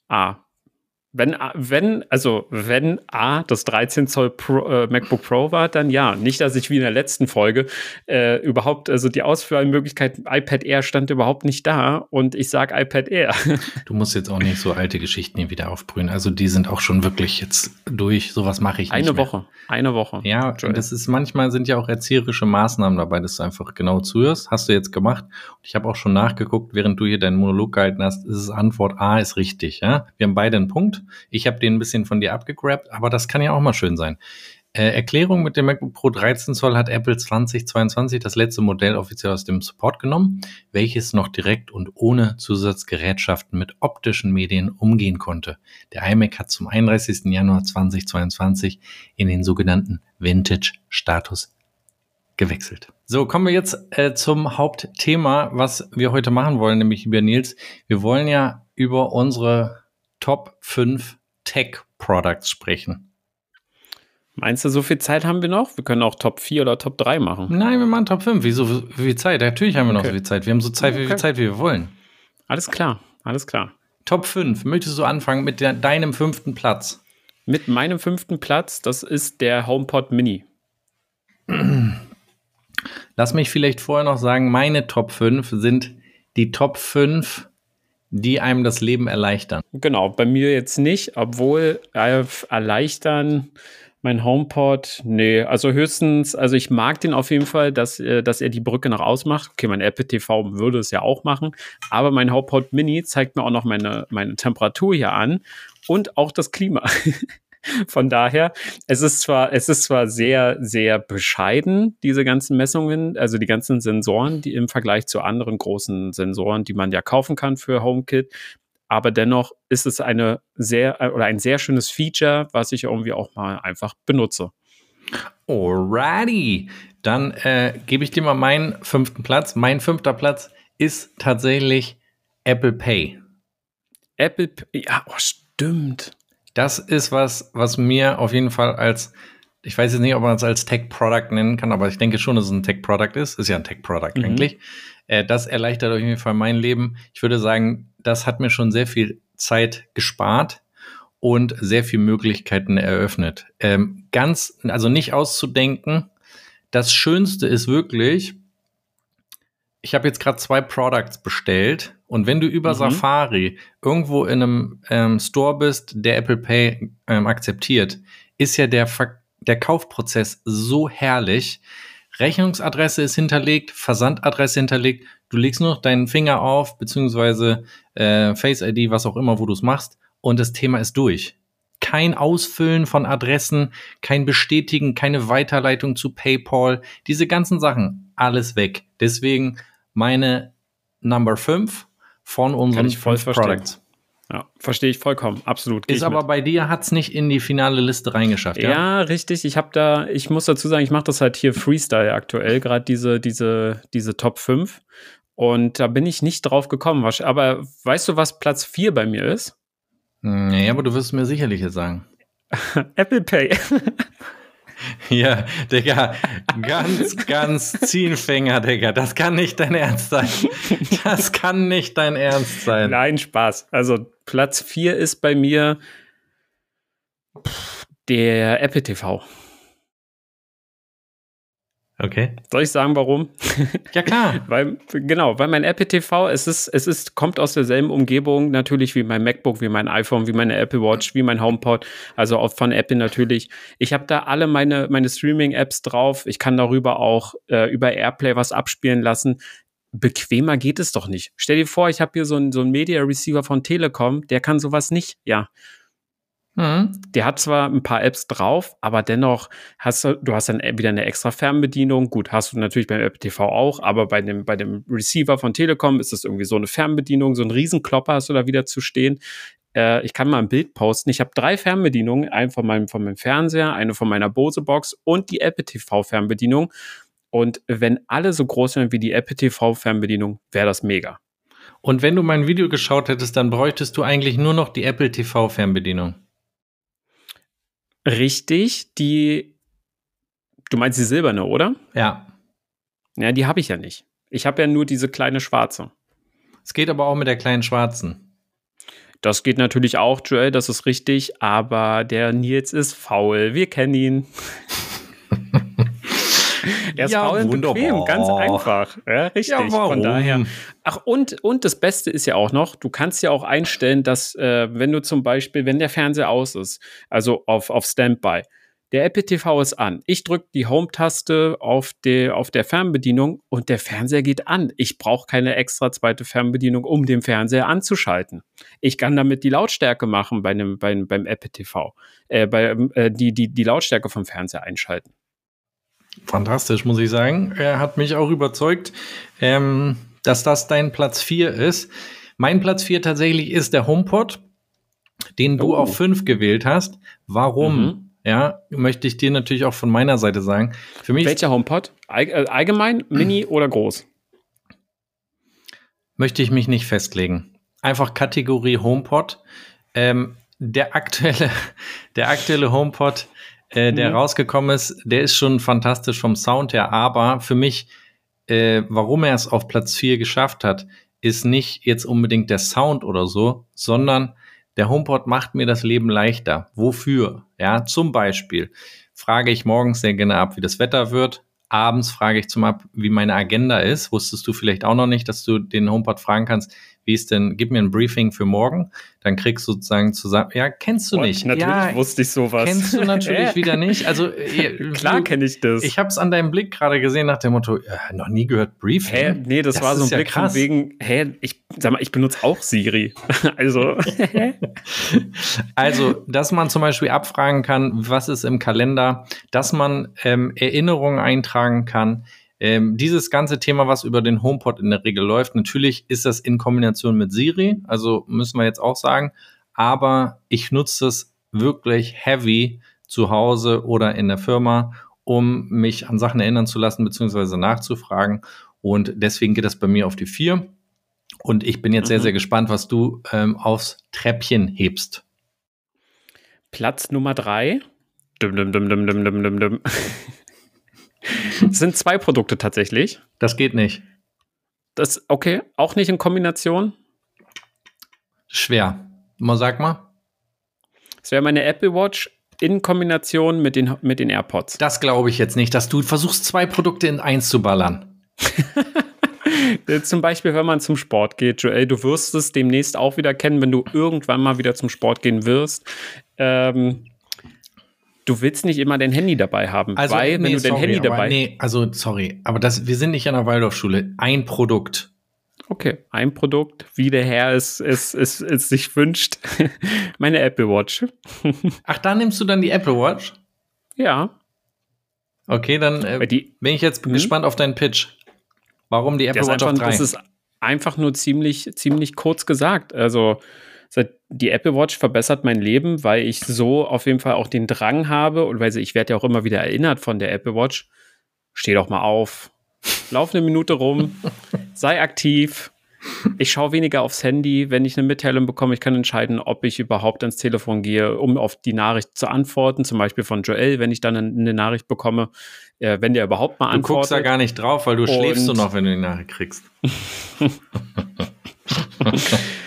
A. Wenn, A- wenn, also wenn A das 13 Zoll Pro, äh, MacBook Pro war, dann ja. Nicht, dass ich wie in der letzten Folge äh, überhaupt, also die Auswahlmöglichkeit iPad Air stand überhaupt nicht da und ich sag iPad Air. Du musst jetzt auch nicht so alte Geschichten hier wieder aufbrühen. Also die sind auch schon wirklich jetzt durch. Sowas mache ich nicht Eine mehr. Woche. Eine Woche. Ja, Joel. das ist manchmal sind ja auch erzieherische Maßnahmen dabei, dass du einfach genau zuhörst. Hast du jetzt gemacht. Und ich habe auch schon nachgeguckt, während du hier deinen Monolog gehalten hast, ist es Antwort A ist richtig. Ja, wir haben beide einen Punkt. Ich habe den ein bisschen von dir abgegrabt, aber das kann ja auch mal schön sein. Äh, Erklärung mit dem MacBook Pro 13 Zoll hat Apple 2022 das letzte Modell offiziell aus dem Support genommen, welches noch direkt und ohne Zusatzgerätschaften mit optischen Medien umgehen konnte. Der iMac hat zum 31. Januar 2022 in den sogenannten Vintage-Status gewechselt. So, kommen wir jetzt äh, zum Hauptthema, was wir heute machen wollen, nämlich lieber Nils. Wir wollen ja über unsere Top 5 Tech-Products sprechen. Meinst du, so viel Zeit haben wir noch? Wir können auch Top 4 oder Top 3 machen. Nein, wir machen Top 5. Wieso wie viel Zeit? Natürlich haben wir noch Okay. so viel Zeit. Wir haben so Zeit, wie viel Okay. Zeit wie wir wollen. Alles klar, alles klar. Top 5. Möchtest du anfangen mit der, deinem fünften Platz? Mit meinem fünften Platz, das ist der HomePod Mini. Lass mich vielleicht vorher noch sagen, meine Top 5 sind die Top 5, die einem das Leben erleichtern. Genau, bei mir jetzt nicht, obwohl äh, erleichtern mein HomePod, nee, also höchstens, also ich mag den auf jeden Fall, dass, äh, dass er die Brücke nach außen macht. Okay, mein Apple TV würde es ja auch machen, aber mein HomePod Mini zeigt mir auch noch meine, meine Temperatur hier an und auch das Klima. Von daher, es ist zwar, es ist zwar sehr, sehr bescheiden, diese ganzen Messungen, also die ganzen Sensoren, die im Vergleich zu anderen großen Sensoren, die man ja kaufen kann für HomeKit, aber dennoch ist es eine sehr äh, oder ein sehr schönes Feature, was ich irgendwie auch mal einfach benutze. Alrighty. Dann äh, gebe ich dir mal meinen fünften Platz. Mein fünfter Platz ist tatsächlich Apple Pay. Apple, P- ja, oh, stimmt. Das ist was, was mir auf jeden Fall als, ich weiß jetzt nicht, ob man es als Tech-Product nennen kann, aber ich denke schon, dass es ein Tech-Product ist. Ist ja ein Tech-Product Mhm. eigentlich. Äh, das erleichtert auf jeden Fall mein Leben. Ich würde sagen, das hat mir schon sehr viel Zeit gespart und sehr viele Möglichkeiten eröffnet. Ähm, ganz, also nicht auszudenken. Das Schönste ist wirklich, ich habe jetzt gerade zwei Products bestellt und wenn du über Mhm. Safari irgendwo in einem ähm, Store bist, der Apple Pay ähm, akzeptiert, ist ja der, Ver der Kaufprozess so herrlich. Rechnungsadresse ist hinterlegt, Versandadresse hinterlegt. Du legst nur noch deinen Finger auf, beziehungsweise äh, Face ID, was auch immer, wo du es machst, und das Thema ist durch. kein Ausfüllen von Adressen, kein Bestätigen, keine Weiterleitung zu PayPal, diese ganzen Sachen, alles weg. Deswegen meine Number 5 von unseren ich voll fünf. Products. Ja, verstehe ich vollkommen, absolut. Geh Ist aber mit. bei dir hat's nicht in die finale Liste reingeschafft, ja? Ja, richtig. Ich habe da, ich muss dazu sagen, ich mache das halt hier Freestyle aktuell, gerade diese, diese, diese Top 5. Und da bin ich nicht drauf gekommen. Aber weißt du, was Platz 4 bei mir ist? Nee, aber du wirst es mir sicherlich jetzt sagen. Apple Pay. Ja, Digga, ganz, ganz Ziehenfänger, Digga. Das kann nicht dein Ernst sein. Das kann nicht dein Ernst sein. Nein, Spaß. Also Platz 4 ist bei mir der Apple TV. Okay. Soll ich sagen, warum? Ja, klar. Weil, genau, weil mein Apple TV, es ist, es ist, kommt aus derselben Umgebung natürlich wie mein MacBook, wie mein iPhone, wie meine Apple Watch, wie mein HomePod, also auch von Apple natürlich. Ich habe da alle meine, meine Streaming-Apps drauf. Ich kann darüber auch äh, über Airplay was abspielen lassen. Bequemer geht es doch nicht. Stell dir vor, ich habe hier so einen so einen Media Receiver von Telekom, der kann sowas nicht. Ja, Mhm. der hat zwar ein paar Apps drauf, aber dennoch hast du, du hast dann wieder eine extra Fernbedienung. Gut, hast du natürlich beim Apple TV auch, aber bei dem, bei dem Receiver von Telekom ist das irgendwie so eine Fernbedienung, so ein Riesenklopper hast du da wieder zu stehen. Äh, ich kann mal ein Bild posten. Ich habe drei Fernbedienungen, einen von meinem, von meinem Fernseher, eine von meiner Bose-Box und die Apple TV-Fernbedienung. Und wenn alle so groß wären wie die Apple TV-Fernbedienung, wäre das mega. Und wenn du mein Video geschaut hättest, dann bräuchtest du eigentlich nur noch die Apple TV Fernbedienung. Richtig, die, du meinst die silberne, oder? Ja. Ja, die habe ich ja nicht. Ich habe ja nur diese kleine schwarze. Es geht aber auch mit der kleinen schwarzen. Das geht natürlich auch, Joel, das ist richtig, aber der Nils ist faul. Wir kennen ihn. er ist Ja, faul und bequem, ganz einfach. Ja, richtig. Ja? Von daher. Ach, und, und das Beste ist ja auch noch, du kannst ja auch einstellen, dass, äh, wenn du zum Beispiel, wenn der Fernseher aus ist, also auf, auf Standby, der Apple TV ist an. Ich drücke die Home-Taste auf, der auf der Fernbedienung und der Fernseher geht an. Ich brauche keine extra zweite Fernbedienung, um den Fernseher anzuschalten. Ich kann damit die Lautstärke machen bei einem, beim, beim Apple TV. Äh, bei, äh, die, die, die Lautstärke vom Fernseher einschalten. Fantastisch, muss ich sagen. Er hat mich auch überzeugt, ähm, dass das dein Platz 4 ist. Mein Platz 4 tatsächlich ist der HomePod, den du Oh. auf 5 gewählt hast. Warum? Mhm. Ja, möchte ich dir natürlich auch von meiner Seite sagen. Für mich Welcher HomePod? Äh, allgemein, Mini oder groß? möchte ich mich nicht festlegen. Einfach Kategorie HomePod. Ähm, der aktuelle, der aktuelle HomePod, äh, der Mhm. rausgekommen ist, der ist schon fantastisch vom Sound her, aber für mich, äh, warum er es auf Platz 4 geschafft hat, ist nicht jetzt unbedingt der Sound oder so, sondern der HomePod macht mir das Leben leichter. Wofür? Ja, zum Beispiel frage ich morgens sehr gerne ab, wie das Wetter wird. Abends frage ich zum ab, wie meine Agenda ist. Wusstest du vielleicht auch noch nicht, dass du den HomePod fragen kannst, wie ist denn, gib mir ein Briefing für morgen. Dann kriegst du sozusagen zusammen, ja, kennst du What? nicht. Natürlich ja, wusste ich sowas. kennst du natürlich wieder nicht. Also, Klar kenne ich das. Ich habe es an deinem Blick gerade gesehen nach dem Motto, äh, noch nie gehört Briefing. Hä? Nee, das, Das war so ein ja Blick krass. von wegen, hä, ich sag mal, ich benutze auch Siri. also, Also, dass man zum Beispiel abfragen kann, was ist im Kalender, dass man ähm, Erinnerungen eintragen kann. Ähm, dieses ganze Thema, was über den HomePod in der Regel läuft, natürlich ist das in Kombination mit Siri, also müssen wir jetzt auch sagen, aber ich nutze es wirklich heavy zu Hause oder in der Firma, um mich an Sachen erinnern zu lassen, beziehungsweise nachzufragen. Und deswegen geht das bei mir auf die vier. Und ich bin jetzt sehr, Mhm. sehr gespannt, was du ähm, aufs Treppchen hebst. Platz Nummer drei. Dum, dum, dum, dum, dum, dum, dum, dum. Es sind zwei Produkte tatsächlich. Das geht nicht. Das, okay, auch nicht in Kombination. Schwer. Mal sag mal. Es wäre meine Apple Watch in Kombination mit den, mit den AirPods. Das glaube ich jetzt nicht, dass du versuchst, zwei Produkte in eins zu ballern. Zum Beispiel, wenn man zum Sport geht, Joel, du wirst es demnächst auch wieder kennen, wenn du irgendwann mal wieder zum Sport gehen wirst. Ähm, du willst nicht immer dein Handy dabei haben, weil wenn du dein sorry, Handy aber dabei Nee, also sorry, aber das, wir sind nicht an der Waldorfschule. Ein Produkt. Okay, ein Produkt, wie der Herr es, es, es, es sich wünscht. Meine Apple Watch. Ach, da nimmst du dann die Apple Watch? Ja. Okay, dann äh, die, bin ich jetzt Mhm. gespannt auf deinen Pitch. Warum die Apple Watch auf einfach, 3? das ist einfach nur ziemlich, ziemlich kurz gesagt. Also die Apple Watch verbessert mein Leben, weil ich so auf jeden Fall auch den Drang habe und weil sie- ich werde ja auch immer wieder erinnert von der Apple Watch. Steh doch mal auf, lauf eine Minute rum, sei aktiv. Ich schaue weniger aufs Handy, wenn ich eine Mitteilung bekomme. Ich kann entscheiden, ob ich überhaupt ans Telefon gehe, um auf die Nachricht zu antworten. Zum Beispiel von Joel, wenn ich dann eine Nachricht bekomme, äh, wenn der überhaupt mal du antwortet. guckst da gar nicht drauf, weil du schläfst du noch, wenn du die Nachricht kriegst.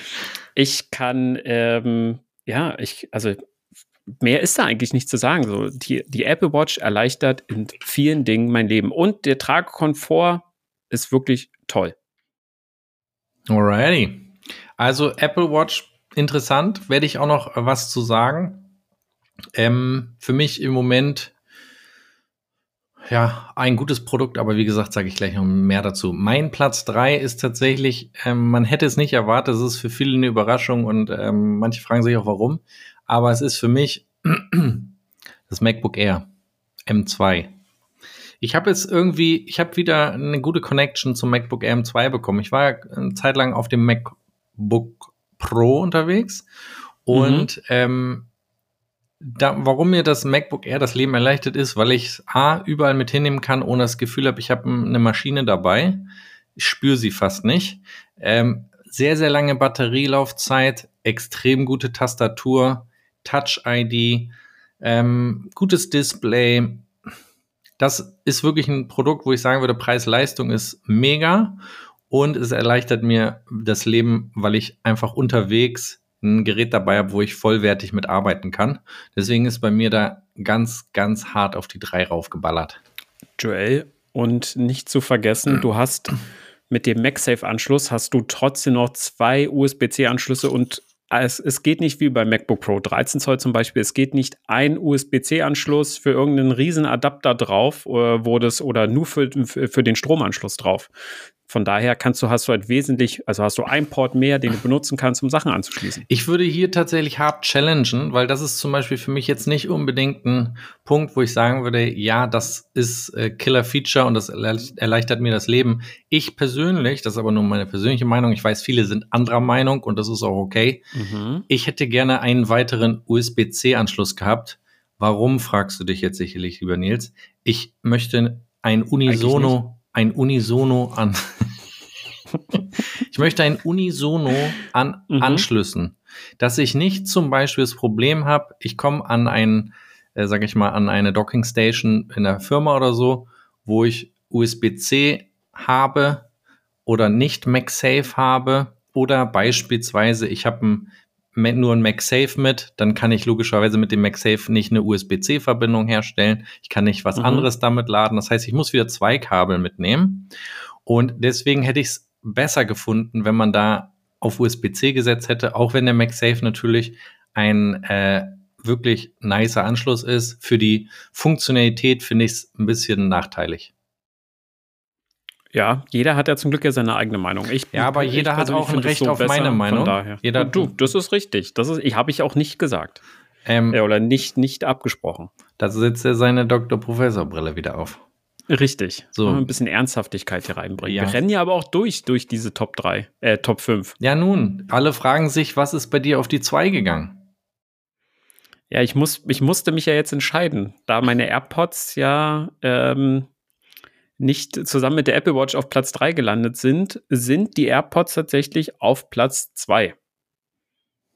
Ich kann, ähm, ja, ich, also mehr ist da eigentlich nicht zu sagen. So, die, die Apple Watch erleichtert in vielen Dingen mein Leben. Und der Tragekomfort ist wirklich toll. Alrighty. Also Apple Watch, interessant. Werde ich auch noch was zu sagen. Ähm, für mich im Moment ja ein gutes Produkt, aber wie gesagt, sage ich gleich noch mehr dazu. Mein Platz drei ist tatsächlich, ähm, man hätte es nicht erwartet, es ist für viele eine Überraschung und ähm, manche fragen sich auch warum, aber es ist für mich das MacBook Air M2. Ich habe jetzt irgendwie, ich habe wieder eine gute Connection zum MacBook Air M2 bekommen. Ich war eine Zeit lang auf dem MacBook Pro unterwegs und ähm, da, warum mir das MacBook Air das Leben erleichtert ist, weil ich es A überall mit hinnehmen kann, ohne das Gefühl habe, ich habe eine Maschine dabei. Ich spüre sie fast nicht. Ähm, sehr, sehr lange Batterielaufzeit, extrem gute Tastatur, Touch-ID, ähm, gutes Display. Das ist wirklich ein Produkt, wo ich sagen würde, Preis-Leistung ist mega und es erleichtert mir das Leben, weil ich einfach unterwegs ein Gerät dabei habe, wo ich vollwertig mitarbeiten kann. Deswegen ist bei mir da ganz, ganz hart auf die drei raufgeballert. Joel, und nicht zu vergessen, du hast mit dem MagSafe-Anschluss hast du trotzdem noch zwei USB-C-Anschlüsse und es, es geht nicht wie beim MacBook Pro 13 Zoll zum Beispiel, es geht nicht ein USB-C-Anschluss für irgendeinen riesen Adapter drauf, äh, wo das oder nur für, für den Stromanschluss drauf. Von daher kannst du, hast du halt wesentlich, also hast du einen Port mehr, den du benutzen kannst, um Sachen anzuschließen. Ich würde hier tatsächlich hart challengen, weil das ist zum Beispiel für mich jetzt nicht unbedingt ein Punkt, wo ich sagen würde, ja, das ist äh, Killer-Feature und das erle- erleichtert mir das Leben. Ich persönlich, das ist aber nur meine persönliche Meinung, ich weiß, viele sind anderer Meinung und das ist auch okay. Mhm. Ich hätte gerne einen weiteren USB-C-Anschluss gehabt. Warum, fragst du dich jetzt sicherlich, lieber Nils. Ich möchte ein Unisono, ein Unisono an. ich möchte ein Unisono an Mhm. Anschlüssen, dass ich nicht zum Beispiel das Problem habe, ich komme an ein, äh, sag ich mal, an eine Docking Station in der Firma oder so, wo ich USB-C habe oder nicht MagSafe habe oder beispielsweise ich habe ein nur ein MagSafe mit, dann kann ich logischerweise mit dem MagSafe nicht eine USB-C-Verbindung herstellen. Ich kann nicht was Mhm. anderes damit laden. Das heißt, ich muss wieder zwei Kabel mitnehmen. Und deswegen hätte ich es besser gefunden, wenn man da auf USB-C gesetzt hätte, auch wenn der MagSafe natürlich ein äh, wirklich nicer Anschluss ist. Für die Funktionalität finde ich es ein bisschen nachteilig. Ja, jeder hat ja zum Glück ja seine eigene Meinung. Ich, Ja, aber jeder hat auch ein Recht auf meine Meinung. Daher. Jeder- Und du, das ist richtig. Das ist, ich habe ich auch nicht gesagt. Ähm, Ja, oder nicht, nicht abgesprochen. Da setzt er seine Dr-Professor-Brille wieder auf. Richtig. So. Ein bisschen Ernsthaftigkeit hier reinbringen. Ja. Wir rennen ja aber auch durch, durch diese Top 3, äh, Top 5. Ja, nun, alle fragen sich, was ist bei dir auf die 2 gegangen? Ja, ich, muss, ich musste mich ja jetzt entscheiden, da meine AirPods ja ähm, nicht zusammen mit der Apple Watch auf Platz 3 gelandet sind, sind die AirPods tatsächlich auf Platz 2.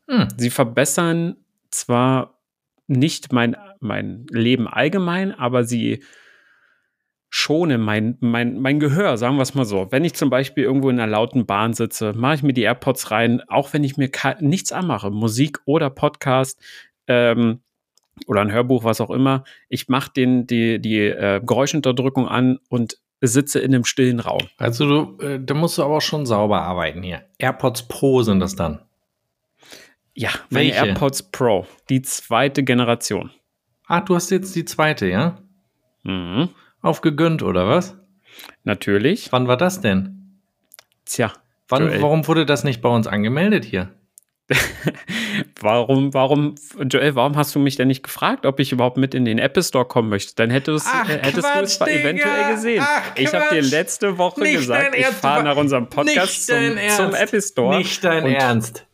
Hm. Sie verbessern zwar nicht mein, mein Leben allgemein, aber sie schonen mein, mein, mein Gehör, sagen wir es mal so. Wenn ich zum Beispiel irgendwo in einer lauten Bahn sitze, mache ich mir die AirPods rein, auch wenn ich mir nichts anmache, Musik oder Podcast ähm, oder ein Hörbuch, was auch immer. Ich mache den, die, die äh, Geräuschunterdrückung an und sitze in einem stillen Raum. Also, du, äh, da musst du aber auch schon sauber arbeiten hier. AirPods Pro sind das dann. Ja, Welche? AirPods Pro, die zweite Generation. Ah, du hast jetzt die zweite, ja? Mhm. Aufgegönnt, oder was? Natürlich. Wann war das denn? Tja, Wann, warum wurde das nicht bei uns angemeldet hier? Warum, warum, Joel, warum hast du mich denn nicht gefragt, ob ich überhaupt mit in den Apple Store kommen möchte? Dann hättest, Ach, äh, hättest du Quatsch, es zwar Digga. eventuell gesehen. Ach, ich habe dir letzte Woche Nicht gesagt, ich fahre du- nach unserem Podcast zum, zum Apple Store. Nicht dein Und- Ernst.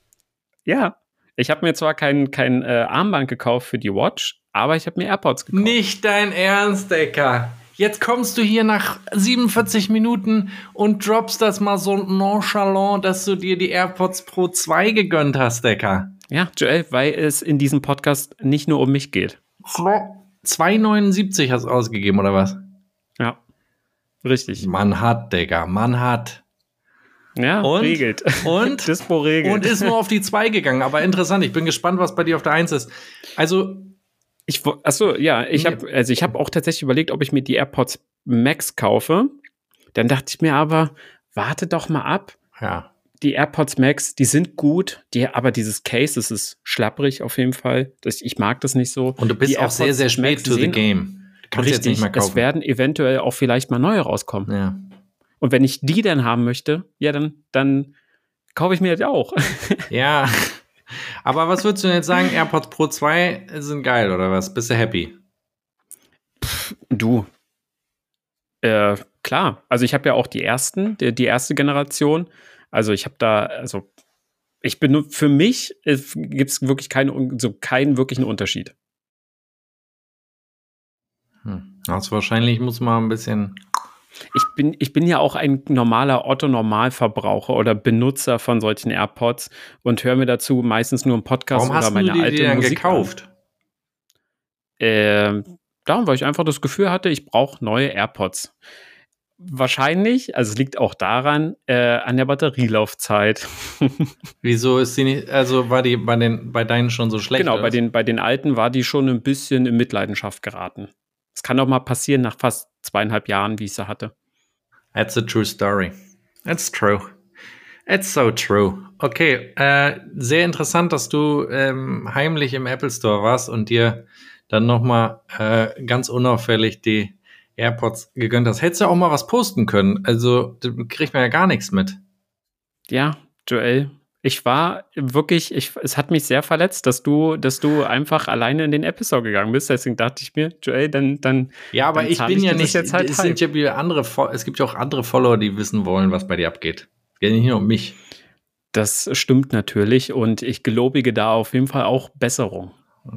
Ja, ich habe mir zwar kein, kein äh, Armband gekauft für die Watch, aber ich habe mir AirPods gekauft. Nicht dein Ernst, Decker. Jetzt kommst du hier nach 47 Minuten und droppst das mal so nonchalant, dass du dir die AirPods Pro 2 gegönnt hast, Decker. Ja, Joel, weil es in diesem Podcast nicht nur um mich geht. 2,79 hast du ausgegeben, oder was? Ja, richtig. Man hat, Decker, man hat. Ja, Und? regelt. Und? Dispo regelt. Und ist nur auf die 2 gegangen. Aber interessant, ich bin gespannt, was bei dir auf der 1 ist. Also, Ich, achso, ja, ich habe also ich habe auch tatsächlich überlegt, ob ich mir die AirPods Max kaufe. Dann dachte ich mir aber, warte doch mal ab. ja. Die AirPods Max, die sind gut, die, aber dieses Case, das ist schlapprig auf jeden Fall. Das, ich mag das nicht so. Und du bist Die auch sehr, AirPods sehr spät Max to the game. Du kannst jetzt nicht Richtig, mehr es kaufen. werden eventuell auch vielleicht mal neue rauskommen. Ja. Und wenn ich die dann haben möchte, ja, dann, dann kaufe ich mir das auch. ja. Aber was würdest du denn jetzt sagen? AirPods Pro 2 sind geil, oder was? Bist du happy? Du. Äh, klar. Also ich habe ja auch die ersten, die, die erste Generation. Also ich habe da, also ich bin nur, für mich gibt es wirklich keinen, so keinen wirklichen Unterschied. Hm. Also wahrscheinlich muss man ein bisschen. Ich bin, ich bin ja auch ein normaler Otto-Normalverbraucher oder Benutzer von solchen AirPods und höre mir dazu meistens nur einen Podcast Warum oder hast meine du die alte dir dann Musik gekauft? Äh, darum, weil ich einfach das Gefühl hatte, ich brauche neue AirPods. Wahrscheinlich, also es liegt auch daran, äh, an der Batterielaufzeit. Wieso ist die nicht, also war die bei, den, bei deinen schon so schlecht? genau, bei den, bei den alten war die schon ein bisschen in Mitleidenschaft geraten. Es kann auch mal passieren nach fast zweieinhalb Jahren, wie ich sie hatte. That's a true story. That's true. It's so true. Okay, äh, sehr interessant, dass du ähm, heimlich im Apple Store warst und dir dann nochmal äh, ganz unauffällig die AirPods gegönnt hast. Hättest du auch mal was posten können. Also, da kriegt man ja gar nichts mit. Ja, Joel, ich war wirklich, ich, es hat mich sehr verletzt, dass du, dass du einfach alleine in den Store gegangen bist. Deswegen dachte ich mir, Joel, dann, dann Ja, aber Dann ich bin ich ja nicht. jetzt halt es, sind ja andere, es gibt ja auch andere Follower, die wissen wollen, was bei dir abgeht. Ja, nicht nur um mich. das stimmt natürlich und ich gelobige da auf jeden Fall auch Besserung.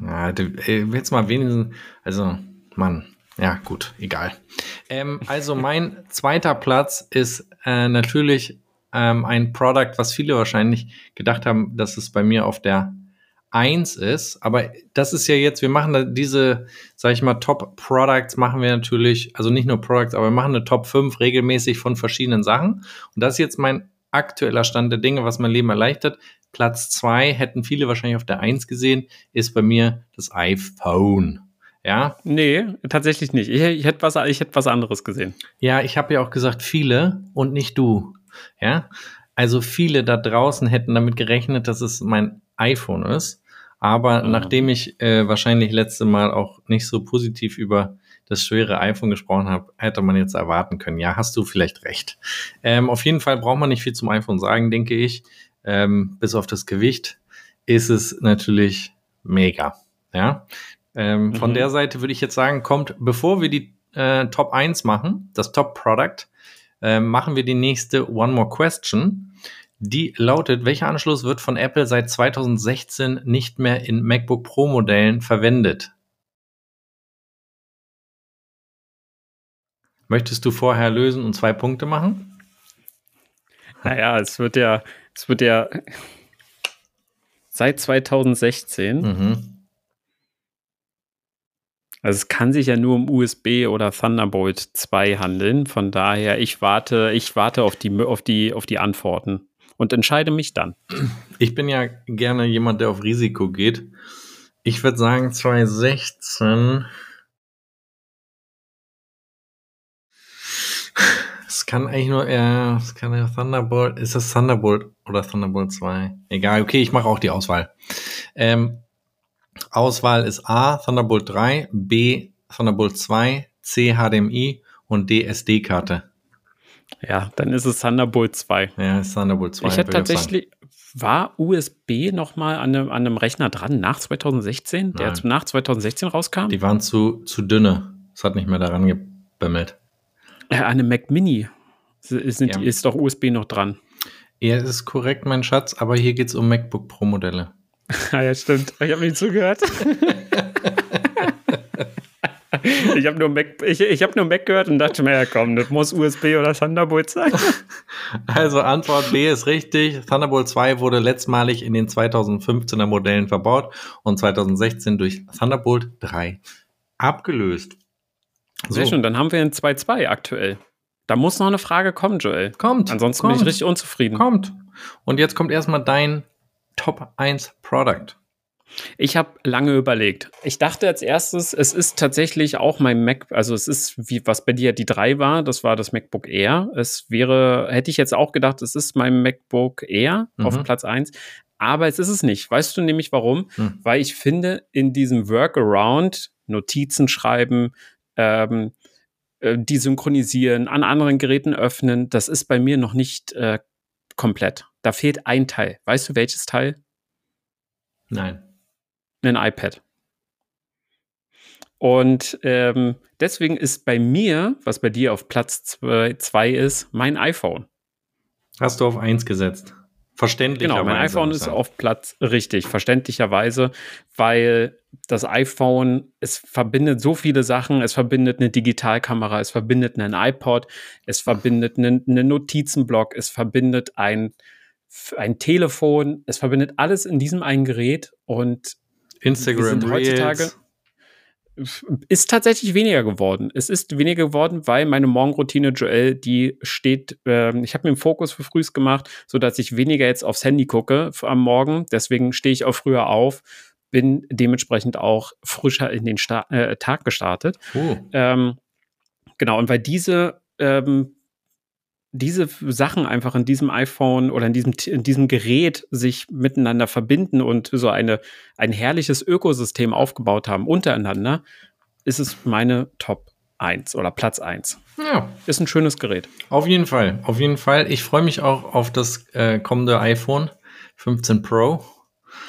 Ja, du, jetzt mal wenigstens, also, Mann, ja, gut, egal. Ähm, also, mein zweiter Platz ist äh, natürlich ähm, ein Product, was viele wahrscheinlich gedacht haben, dass es bei mir auf der 1 ist. Aber das ist ja jetzt, wir machen da diese, sag ich mal, Top Products machen wir natürlich, also nicht nur Products, aber wir machen eine Top 5 regelmäßig von verschiedenen Sachen. Und das ist jetzt mein aktueller Stand der Dinge, was mein Leben erleichtert. Platz 2 hätten viele wahrscheinlich auf der 1 gesehen, ist bei mir das iPhone. Ja, Nee, tatsächlich nicht. Ich, ich, hätte was, ich hätte was anderes gesehen. ja, ich habe ja auch gesagt, viele und nicht du. Ja, also viele da draußen hätten damit gerechnet, dass es mein iPhone ist. Aber Mhm. nachdem ich äh, wahrscheinlich letzte Mal auch nicht so positiv über das schwere iPhone gesprochen habe, hätte man jetzt erwarten können. Ja, hast du vielleicht recht. Ähm, auf jeden Fall braucht man nicht viel zum iPhone sagen, denke ich. Ähm, bis auf das Gewicht ist es natürlich mega. Ja. Ähm, Von Mhm. der Seite würde ich jetzt sagen, kommt, bevor wir die äh, Top 1 machen, das Top Product, äh, machen wir die nächste One More Question. Die lautet, welcher Anschluss wird von Apple seit 2016 nicht mehr in MacBook Pro Modellen verwendet? Möchtest du vorher lösen und zwei Punkte machen? Naja, es wird ja, es wird ja seit 2016, Mhm. Also es kann sich ja nur um USB oder Thunderbolt 2 handeln. Von daher, ich warte, ich warte auf die, auf die, auf die Antworten und entscheide mich dann. Ich bin ja gerne jemand, der auf Risiko geht. Ich würde sagen 2016. Es kann eigentlich nur, ja, es kann ja Thunderbolt, ist das Thunderbolt oder Thunderbolt 2? Egal, okay, ich mache auch die Auswahl. Ähm, Auswahl ist A, Thunderbolt 3, B, Thunderbolt 2, C, HDMI und D, SD-Karte. Ja, dann ist es Thunderbolt 2. Ja, ist Thunderbolt 2. Ich hätte tatsächlich, war USB noch mal an einem, an einem Rechner dran nach 2016, der Nein. nach 2016 rauskam? Die waren zu, zu dünne. Es hat nicht mehr daran gebimmelt. Äh, an einem Mac Mini ist, Ja. ist doch USB noch dran. Ja, ist korrekt, mein Schatz, aber hier geht es um MacBook Pro Modelle. Ja, ja, stimmt. Ich habe nicht zugehört. ich habe nur, Mac- ich, ich hab nur Mac gehört und dachte mir, ja komm, das muss USB oder Thunderbolt sein. Also Antwort B ist richtig. Thunderbolt 2 wurde letztmalig in den 2015er Modellen verbaut und 2016 durch Thunderbolt 3 abgelöst. Sehr schön, dann haben wir ein 2-2 aktuell. Da muss noch eine Frage kommen, Joel. Kommt. Ansonsten kommt, bin ich richtig unzufrieden. Kommt. Und jetzt kommt erstmal dein Top 1 Product. Ich habe lange überlegt. Ich dachte als erstes, es ist tatsächlich auch mein Mac, also es ist, wie was bei dir die 3 war, das war das MacBook Air. Es wäre, hätte ich jetzt auch gedacht, es ist mein MacBook Air Mhm. auf Platz 1. Aber es ist es nicht. Weißt du nämlich warum? Hm. Weil ich finde, in diesem Workaround, Notizen schreiben, ähm, äh, die synchronisieren, an anderen Geräten öffnen, das ist bei mir noch nicht äh, komplett. Da fehlt ein Teil. Weißt du, welches Teil? Nein. ein iPad. Und ähm, deswegen ist bei mir, was bei dir auf Platz 2 ist, mein iPhone. Hast du auf 1 gesetzt. Verständlich. Genau, mein iPhone ist auf Platz richtig, verständlicherweise, weil das iPhone, es verbindet so viele Sachen. Es verbindet eine Digitalkamera, es verbindet einen iPod, es verbindet einen, einen Notizenblock, es verbindet ein, ein Telefon, es verbindet alles in diesem einen Gerät und Instagram sind heutzutage Reels. Ist tatsächlich weniger geworden. Es ist weniger geworden, weil meine Morgenroutine Joel, die steht, ähm, ich habe mir einen Fokus für frühs gemacht, sodass ich weniger jetzt aufs Handy gucke am Morgen. Deswegen stehe ich auch früher auf, bin dementsprechend auch frischer in den Sta äh, Tag gestartet. Oh. Ähm, genau, und weil diese, ähm, diese Sachen einfach in diesem iPhone oder in diesem, in diesem Gerät sich miteinander verbinden und so eine, ein herrliches Ökosystem aufgebaut haben untereinander, ist es meine Top 1 oder Platz 1. Ja, Ist ein schönes Gerät. auf jeden Fall. Auf jeden Fall. Ich freue mich auch auf das äh, kommende iPhone 15 Pro.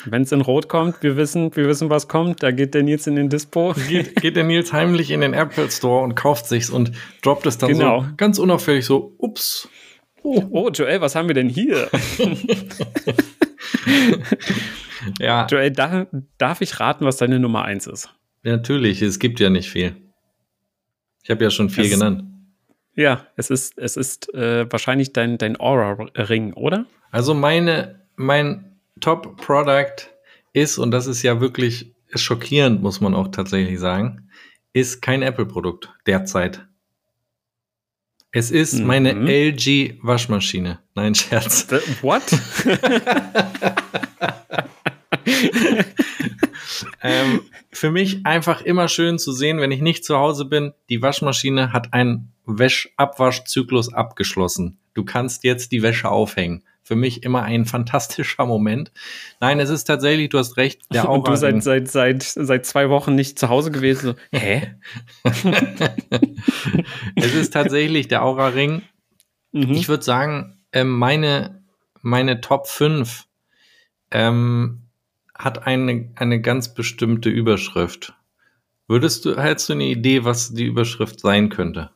Wenn es in Rot kommt, wir wissen, wir wissen, was kommt. Da geht der Nils in den Dispo. Geht, geht der Nils heimlich in den Apple Store und kauft sich's und droppt es dann Genau. so ganz unauffällig so, ups. Oh. Oh, Joel, was haben wir denn hier? Ja, Joel, da, darf ich raten, was deine Nummer 1 ist? natürlich. Es gibt ja nicht viel. Ich habe ja schon viel Es genannt. Ja, es ist, es ist äh, wahrscheinlich dein, dein Aura-Ring, oder? Also meine, mein Top-Product ist, und das ist ja wirklich schockierend, muss man auch tatsächlich sagen, ist kein Apple-Produkt derzeit. Es ist Mhm. meine LG-Waschmaschine. Nein, Scherz. The, what? ähm, für mich einfach immer schön zu sehen, wenn ich nicht zu Hause bin, die Waschmaschine hat einen Wäschabwaschzyklus abgeschlossen. Du kannst jetzt die Wäsche aufhängen. Für mich immer ein fantastischer Moment. Nein, es ist tatsächlich, du hast recht, der Und du seit, seit, seit, seit zwei Wochen nicht zu Hause gewesen. So, hä? es ist tatsächlich der Aura-Ring. Mhm. Ich würde sagen, ähm, meine, meine Top 5 ähm, hat eine, eine ganz bestimmte Überschrift. Würdest du, hättest du eine Idee, was die Überschrift sein könnte?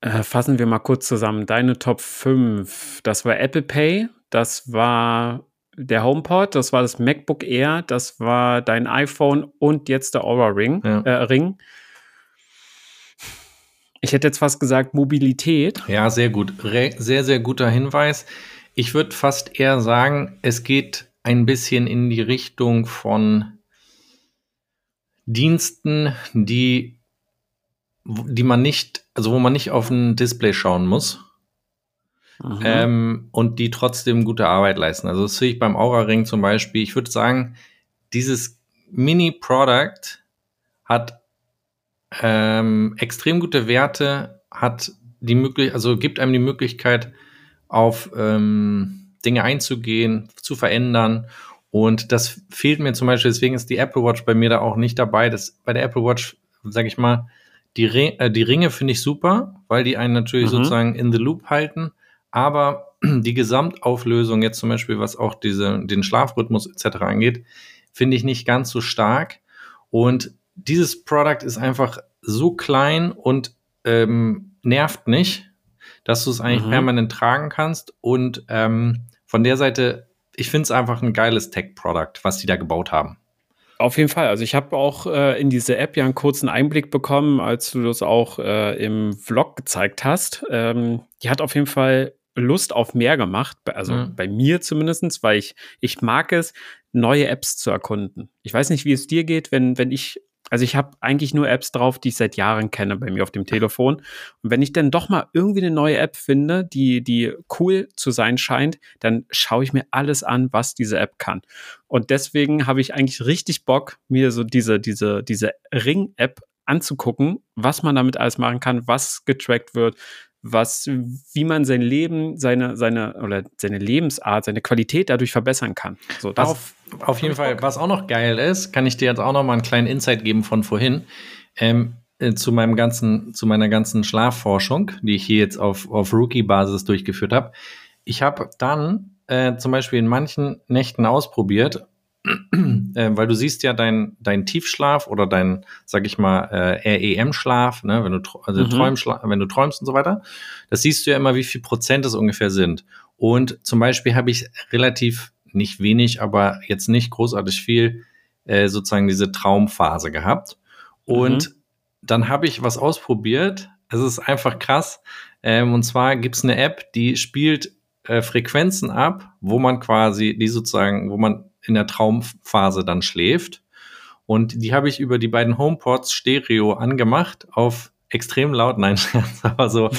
Äh, fassen wir mal kurz zusammen. Deine Top 5. Das war Apple Pay, das war der HomePod, das war das MacBook Air, das war dein iPhone und jetzt der Aura Ring. Ja. Äh, Ring. Ich hätte jetzt fast gesagt Mobilität. Ja, sehr gut. Re sehr, sehr guter Hinweis. Ich würde fast eher sagen, es geht ein bisschen in die Richtung von Diensten, die, die man nicht, also wo man nicht auf ein Display schauen muss. Ähm, und die trotzdem gute Arbeit leisten. Also das sehe ich beim Aura Ring zum Beispiel. Ich würde sagen, dieses Mini-Product hat ähm, extrem gute Werte, hat die möglich, also gibt einem die Möglichkeit, auf ähm, Dinge einzugehen, zu verändern. Und das fehlt mir zum Beispiel, deswegen ist die Apple Watch bei mir da auch nicht dabei. Das, bei der Apple Watch, sage ich mal, die, Ri äh, die Ringe finde ich super, weil die einen natürlich Mhm. sozusagen in the loop halten. Aber die Gesamtauflösung jetzt zum Beispiel, was auch diese, den Schlafrhythmus etc. angeht, finde ich nicht ganz so stark. Und dieses Produkt ist einfach so klein und ähm, nervt nicht, dass du es eigentlich Mhm. permanent tragen kannst. Und ähm, von der Seite, ich finde es einfach ein geiles Tech-Produkt, was die da gebaut haben. Auf jeden Fall. Also ich habe auch äh, in diese App ja einen kurzen Einblick bekommen, als du das auch äh, im Vlog gezeigt hast. Ähm, die hat auf jeden Fall Lust auf mehr gemacht, also Mhm. bei mir zumindestens, weil ich, ich mag es, neue Apps zu erkunden. Ich weiß nicht, wie es dir geht, wenn, wenn ich, also ich habe eigentlich nur Apps drauf, die ich seit Jahren kenne bei mir auf dem Telefon. Und wenn ich dann doch mal irgendwie eine neue App finde, die, die cool zu sein scheint, dann schaue ich mir alles an, was diese App kann. Und deswegen habe ich eigentlich richtig Bock, mir so diese, diese, diese Ring-App anzugucken, was man damit alles machen kann, was getrackt wird, was, wie man sein Leben, seine, seine, oder seine Lebensart, seine Qualität dadurch verbessern kann. So, Was, auf jeden Fall, was auch noch geil ist, kann ich dir jetzt auch noch mal einen kleinen Insight geben von vorhin. Ähm, äh, zu meinem ganzen, zu meiner ganzen Schlafforschung, die ich hier jetzt auf, auf Rookie-Basis durchgeführt habe. Ich habe dann äh, zum Beispiel in manchen Nächten ausprobiert, äh, weil du siehst ja dein, dein Tiefschlaf oder dein, sag ich mal, äh, REM-Schlaf, ne, wenn du, also Mhm. Träumschla wenn du träumst und so weiter, das siehst du ja immer, wie viel Prozent es ungefähr sind. Und zum Beispiel habe ich relativ, nicht wenig, aber jetzt nicht großartig viel, äh, sozusagen diese Traumphase gehabt. Und dann habe ich was ausprobiert. Es ist einfach krass. Ähm, und zwar gibt es eine App, die spielt äh, Frequenzen ab, wo man quasi, die sozusagen, wo man in der Traumphase dann schläft. Und die habe ich über die beiden HomePods Stereo angemacht auf extrem laut, nein, aber so,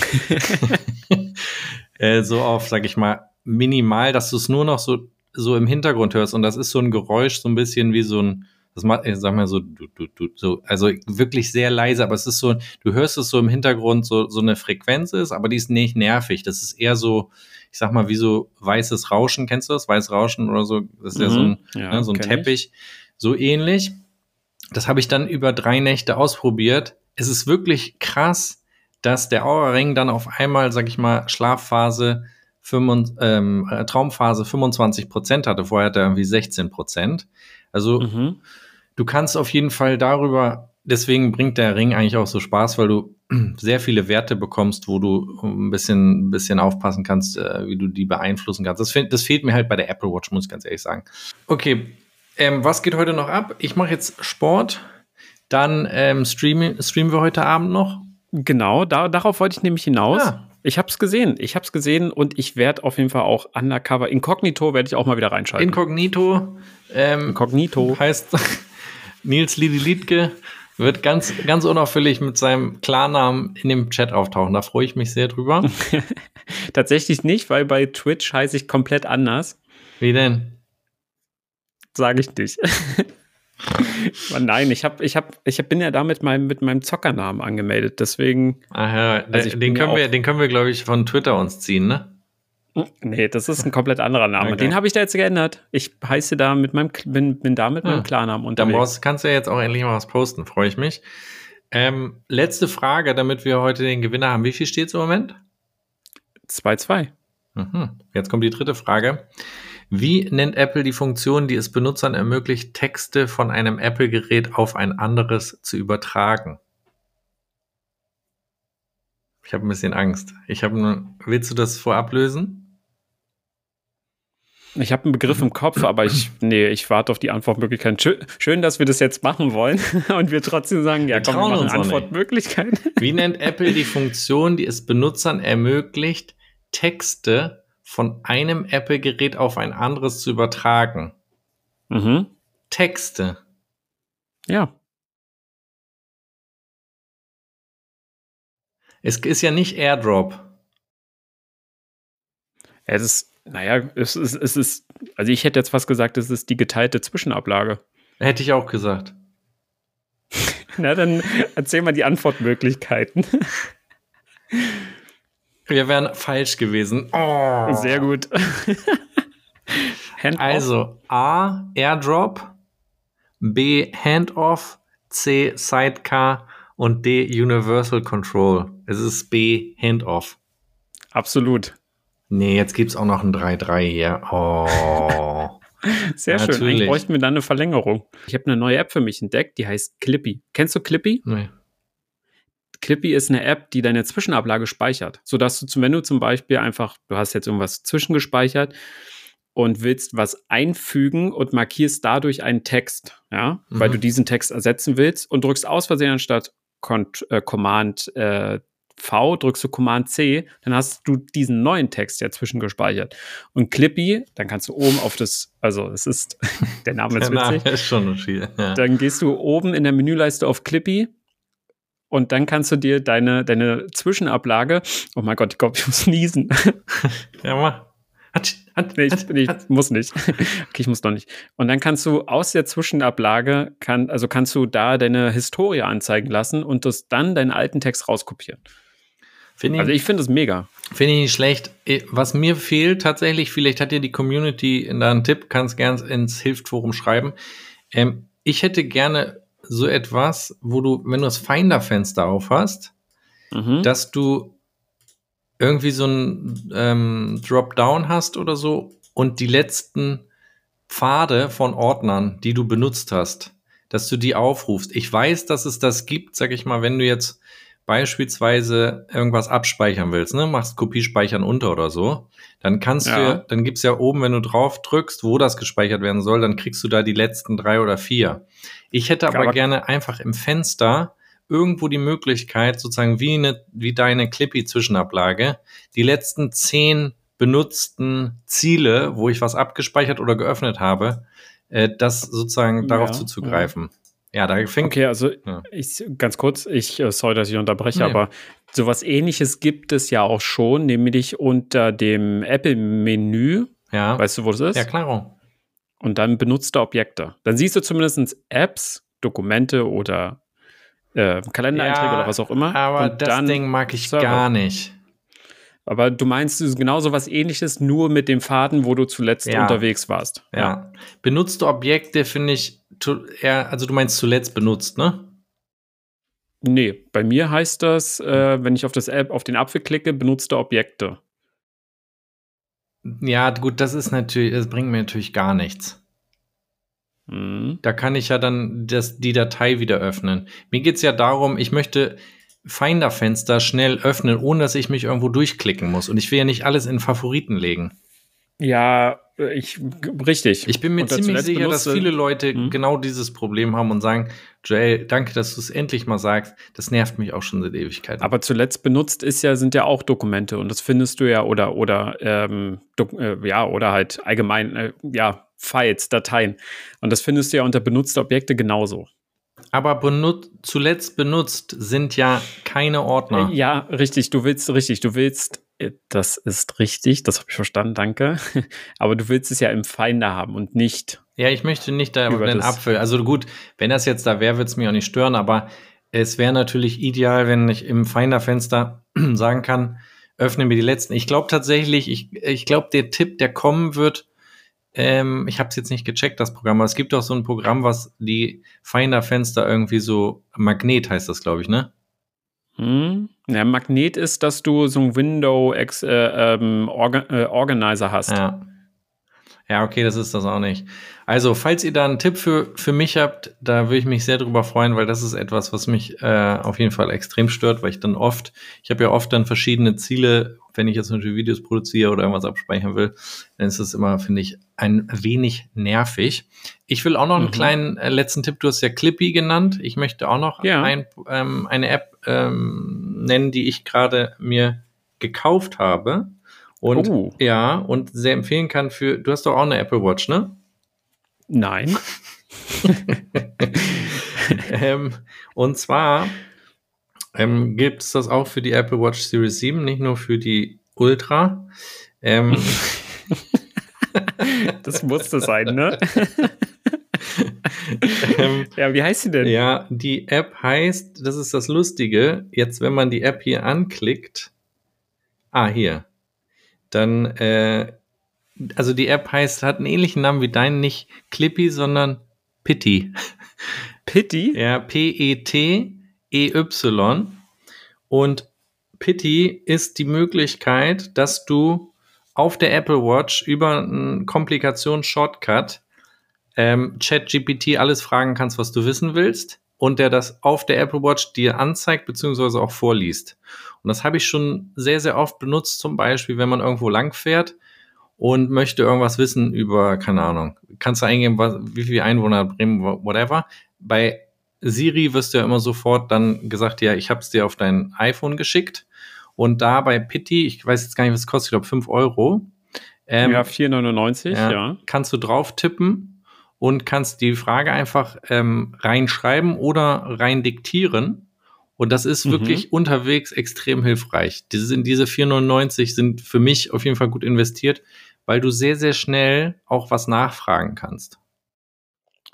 äh, so auf, sag ich mal, minimal, dass du es nur noch so, so im Hintergrund hörst. Und das ist so ein Geräusch, so ein bisschen wie so ein, das macht, ich sag mal so, du, du, du, so, also wirklich sehr leise, aber es ist so, du hörst es so im Hintergrund, so, so eine Frequenz ist, aber die ist nicht nervig. Das ist eher so, ich sag mal, wie so weißes Rauschen, kennst du das? Weißes Rauschen oder so? Das ist ja so ein, Mhm. Ja, ne, so ein kenn ich. Teppich. So ähnlich. Das habe ich dann über drei Nächte ausprobiert. Es ist wirklich krass, dass der Aura-Ring dann auf einmal, sag ich mal, Schlafphase, 25, ähm, äh, Traumphase 25 Prozent hatte. Vorher hatte er irgendwie 16 Prozent. Also Mhm. du kannst auf jeden Fall darüber, deswegen bringt der Ring eigentlich auch so Spaß, weil du sehr viele Werte bekommst, wo du ein bisschen, ein bisschen aufpassen kannst, äh, wie du die beeinflussen kannst. Das, das fehlt mir halt bei der Apple Watch, muss ich ganz ehrlich sagen. Okay, ähm, was geht heute noch ab? Ich mache jetzt Sport, dann ähm, streamen, streamen wir heute Abend noch. Genau, da, darauf wollte ich nämlich hinaus. Ah. Ich habe es gesehen. Ich habe es gesehen und ich werde auf jeden Fall auch undercover. Inkognito werde ich auch mal wieder reinschalten. Inkognito ähm, Inkognito. heißt Nils Lidi Liedke wird ganz, ganz unauffällig mit seinem Klarnamen in dem Chat auftauchen. Da freue ich mich sehr drüber. Tatsächlich nicht, weil bei Twitch heiße ich komplett anders. Wie denn? Sage ich nicht. Nein, ich, hab, ich, hab, ich bin ja da mit meinem, mit meinem Zockernamen angemeldet. Deswegen, Ach ja, Also den, bin ja können wir, den können wir, glaube ich, von Twitter uns ziehen, ne? Nee, das ist ein komplett anderer Name. Okay. Den habe ich da jetzt geändert. Ich heiße da mit meinem, bin, bin da mit Ah. meinem Klarnamen Dann unterwegs. brauchst, kannst du ja jetzt auch endlich mal was posten, freue ich mich. Ähm, letzte Frage, damit wir heute den Gewinner haben. Wie viel steht es im Moment? 2-2. Mhm. Jetzt kommt die dritte Frage. Wie nennt Apple die Funktion, die es Benutzern ermöglicht, Texte von einem Apple-Gerät auf ein anderes zu übertragen? Ich habe ein bisschen Angst. Ich habe nur, willst du das vorab lösen? Ich habe einen Begriff im Kopf, aber ich, nee, ich warte auf die Antwortmöglichkeiten. Schön, schön, dass wir das jetzt machen wollen und wir trotzdem sagen, ja, Wir komm, wir machen. Antwortmöglichkeiten. Wie nennt Apple die Funktion, die es Benutzern ermöglicht, Texte von einem Apple-Gerät auf ein anderes zu übertragen? Mhm. Texte. Ja. Es ist ja nicht Airdrop. Es ist, naja, es ist, es ist, also ich hätte jetzt fast gesagt, es ist die geteilte Zwischenablage. Hätte ich auch gesagt. Na, dann erzähl mal die Antwortmöglichkeiten. Wir wären falsch gewesen. Oh. Sehr gut. Also A, Airdrop, B, Handoff, C, Sidecar und D Universal Control. Es ist B Handoff. Absolut. Nee, jetzt gibt's auch noch ein 3-3 hier. Oh. Sehr schön. Natürlich. Eigentlich bräuchten wir dann eine Verlängerung. Ich habe eine neue App für mich entdeckt, die heißt Clippy. Kennst du Clippy? nee. Clippy ist eine App, die deine Zwischenablage speichert, sodass du, zum, wenn du zum Beispiel einfach, du hast jetzt irgendwas zwischengespeichert und willst was einfügen und markierst dadurch einen Text, ja, weil Mhm. du diesen Text ersetzen willst und drückst aus Versehen anstatt Cont äh, Command äh, V, drückst du Command C, dann hast du diesen neuen Text ja zwischengespeichert. Und Clippy, dann kannst du oben auf das, also es ist, der Name ist Der Name witzig, ist schon viel. Ja. dann gehst du oben in der Menüleiste auf Clippy und dann kannst du dir deine, deine Zwischenablage, oh mein Gott, ich glaube, ich muss niesen. ja, mach. Hat, hat, nee, ich, nee, ich muss nicht. okay, ich muss noch nicht. Und dann kannst du aus der Zwischenablage, kann, also kannst du da deine Historie anzeigen lassen und das dann deinen alten Text rauskopieren. Finde ich, Also ich finde es mega. Finde ich nicht schlecht. Eh, Was mir fehlt tatsächlich, vielleicht hat dir die Community da einen Tipp, kannst gern ins Hilftforum schreiben. Ähm, ich hätte gerne so etwas, wo du, wenn du das Finder-Fenster auf hast, Mhm. dass du irgendwie so ein ähm, Dropdown hast oder so und die letzten Pfade von Ordnern, die du benutzt hast, dass du die aufrufst. Ich weiß, dass es das gibt, sag ich mal, wenn du jetzt beispielsweise irgendwas abspeichern willst, ne, machst Kopie speichern unter oder so, dann kannst Ja. du, dann gibt's ja oben, wenn du drauf drückst, wo das gespeichert werden soll, dann kriegst du da die letzten drei oder vier. Ich hätte aber, Aber- gerne einfach im Fenster irgendwo die Möglichkeit, sozusagen wie, eine, wie deine Clippy-Zwischenablage, die letzten zehn benutzten Ziele, wo ich was abgespeichert oder geöffnet habe, äh, das sozusagen darauf Ja, zuzugreifen. Ja, da fängt Okay, also Ja. ich ganz kurz, ich äh, sorry, dass ich unterbreche, Nee. aber sowas ähnliches gibt es ja auch schon, nämlich unter dem Apple-Menü, ja, weißt du, wo das ist? ja klar. Und dann benutzte Objekte. Dann siehst du zumindest Apps, Dokumente oder äh, Kalendereinträge Ja, oder was auch immer. Aber das Ding mag ich Server. gar nicht. Aber du meinst es ist genau so was ähnliches, nur mit dem Faden, wo du zuletzt Ja. unterwegs warst. Ja. Benutzte Objekte finde ich eher, also du meinst zuletzt benutzt, ne? Nee, bei mir heißt das, äh, wenn ich auf das App, auf den Apfel klicke, benutzte Objekte. Ja, gut, das ist natürlich, das bringt mir natürlich gar nichts. Mhm. Da kann ich ja dann das, die Datei wieder öffnen. Mir geht's ja darum, ich möchte Finder-Fenster schnell öffnen, ohne dass ich mich irgendwo durchklicken muss. Und ich will ja nicht alles in Favoriten legen. Ja, äh, ich, richtig. Ich bin mir ziemlich sicher, dass benutze- viele Leute Mhm. genau dieses Problem haben und sagen, Joel, danke, dass du es endlich mal sagst. Das nervt mich auch schon seit Ewigkeiten. Aber zuletzt benutzt ist ja, sind ja auch Dokumente und das findest du ja oder oder ähm, äh, ja oder halt allgemein äh, ja Files, Dateien und das findest du ja unter benutzte Objekte genauso. Aber benut zuletzt benutzt sind ja keine Ordner. Ja, richtig. Du willst richtig. Du willst. äh, Das ist richtig. Das habe ich verstanden. Danke. Aber du willst es ja im Finder haben und nicht. Ja, ich möchte nicht da Über den Apfel. Also gut, wenn das jetzt da wäre, würde es mich auch nicht stören, aber es wäre natürlich ideal, wenn ich im Finder-Fenster sagen kann, öffne mir die letzten. Ich glaube tatsächlich, ich, ich glaube, der Tipp, der kommen wird, ähm, ich habe es jetzt nicht gecheckt, das Programm, aber es gibt auch so ein Programm, was die Finder-Fenster irgendwie so, Magnet heißt das, glaube ich, ne? Hm? Ja, Magnet ist, dass du so ein Window Ex, äh, ähm, Orga, äh, Organizer hast. Ja. Ja, okay, das ist das auch nicht. Also, falls ihr da einen Tipp für, für mich habt, da würde ich mich sehr drüber freuen, weil das ist etwas, was mich äh, auf jeden Fall extrem stört, weil ich dann oft, ich habe ja oft dann verschiedene Ziele, wenn ich jetzt natürlich Videos produziere oder irgendwas abspeichern will, dann ist das immer, finde ich, ein wenig nervig. Ich will auch noch einen Mhm. kleinen äh, letzten Tipp, du hast ja Clippy genannt. Ich möchte auch noch Ja. ein, ähm, eine App ähm, nennen, die ich gerade mir gekauft habe. Und Oh. ja, und sehr empfehlen kann für, du hast doch auch eine Apple Watch, ne? Nein. ähm, und zwar ähm, gibt es das auch für die Apple Watch Series 7, nicht nur für die Ultra. Ähm, Das musste sein, ne? ähm, ja, wie heißt sie denn? ja, die App heißt, das ist das Lustige, jetzt wenn man die App hier anklickt, ah, hier, dann, äh, also die App heißt, hat einen ähnlichen Namen wie dein, nicht Clippy, sondern Pitty. Pitty? Ja, E P-E-T-I-Y. EY. Und Pity ist die Möglichkeit, dass du auf der Apple Watch über einen Komplikations-Shortcut ähm, ChatGPT alles fragen kannst, was du wissen willst und der das auf der Apple Watch dir anzeigt beziehungsweise auch vorliest. Und das habe ich schon sehr, sehr oft benutzt, zum Beispiel, wenn man irgendwo lang fährt und möchte irgendwas wissen über, keine Ahnung, kannst du eingeben, was, wie viele Einwohner Bremen, whatever. Bei Siri wirst du ja immer sofort dann gesagt, ja, ich habe es dir auf dein iPhone geschickt. Und da bei Pitti, ich weiß jetzt gar nicht, was es kostet, ich glaube 5 Euro. Ähm, ja, 4,99, ja, ja. Kannst du drauf tippen und kannst die Frage einfach ähm, reinschreiben oder rein diktieren. Und das ist mhm. wirklich unterwegs extrem hilfreich. Diese, diese 4,99 sind für mich auf jeden Fall gut investiert, weil du sehr, sehr schnell auch was nachfragen kannst.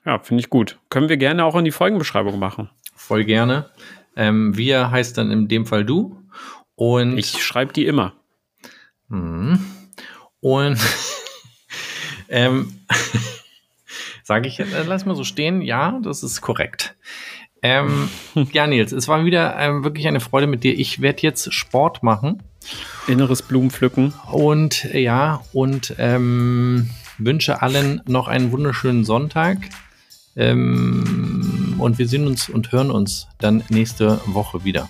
Ja, finde ich gut. Können wir gerne auch in die Folgenbeschreibung machen. Voll gerne. Ähm, wir heißt dann in dem Fall du. Und ich schreibe die immer. Hm. Und ähm, sage ich, äh, lass mal so stehen. Ja, das ist korrekt. Ähm, ja, Nils, es war wieder ähm, wirklich eine Freude mit dir. Ich werde jetzt Sport machen. Inneres Blumenpflücken. Und ja, und ähm, wünsche allen noch einen wunderschönen Sonntag. Ähm, und wir sehen uns und hören uns dann nächste Woche wieder.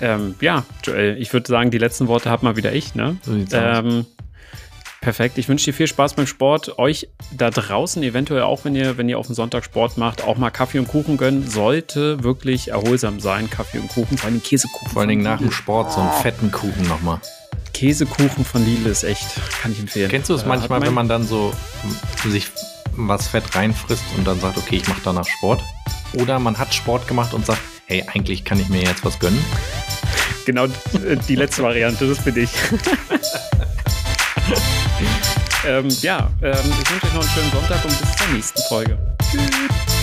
Ähm, ja, Joel, ich würde sagen, die letzten Worte hat mal wieder ich. Ne? So ähm. Perfekt. Ich wünsche dir viel Spaß beim Sport. Euch da draußen eventuell auch, wenn ihr, wenn ihr auf dem Sonntag Sport macht, auch mal Kaffee und Kuchen gönnen. Sollte wirklich erholsam sein. Kaffee und Kuchen, vor allem Käsekuchen. Vor allen Dingen nach dem Sport so einen fetten Kuchen nochmal. Käsekuchen von Lidl ist echt, kann ich empfehlen. Kennst du es äh, manchmal, wenn man dann so sich was Fett reinfrisst und dann sagt, okay, ich mache danach Sport? Oder man hat Sport gemacht und sagt, hey, eigentlich kann ich mir jetzt was gönnen? Genau die letzte Variante, das bin ich. ähm, ja, ähm, ich wünsche euch noch einen schönen Sonntag und bis zur nächsten Folge. Tschüss.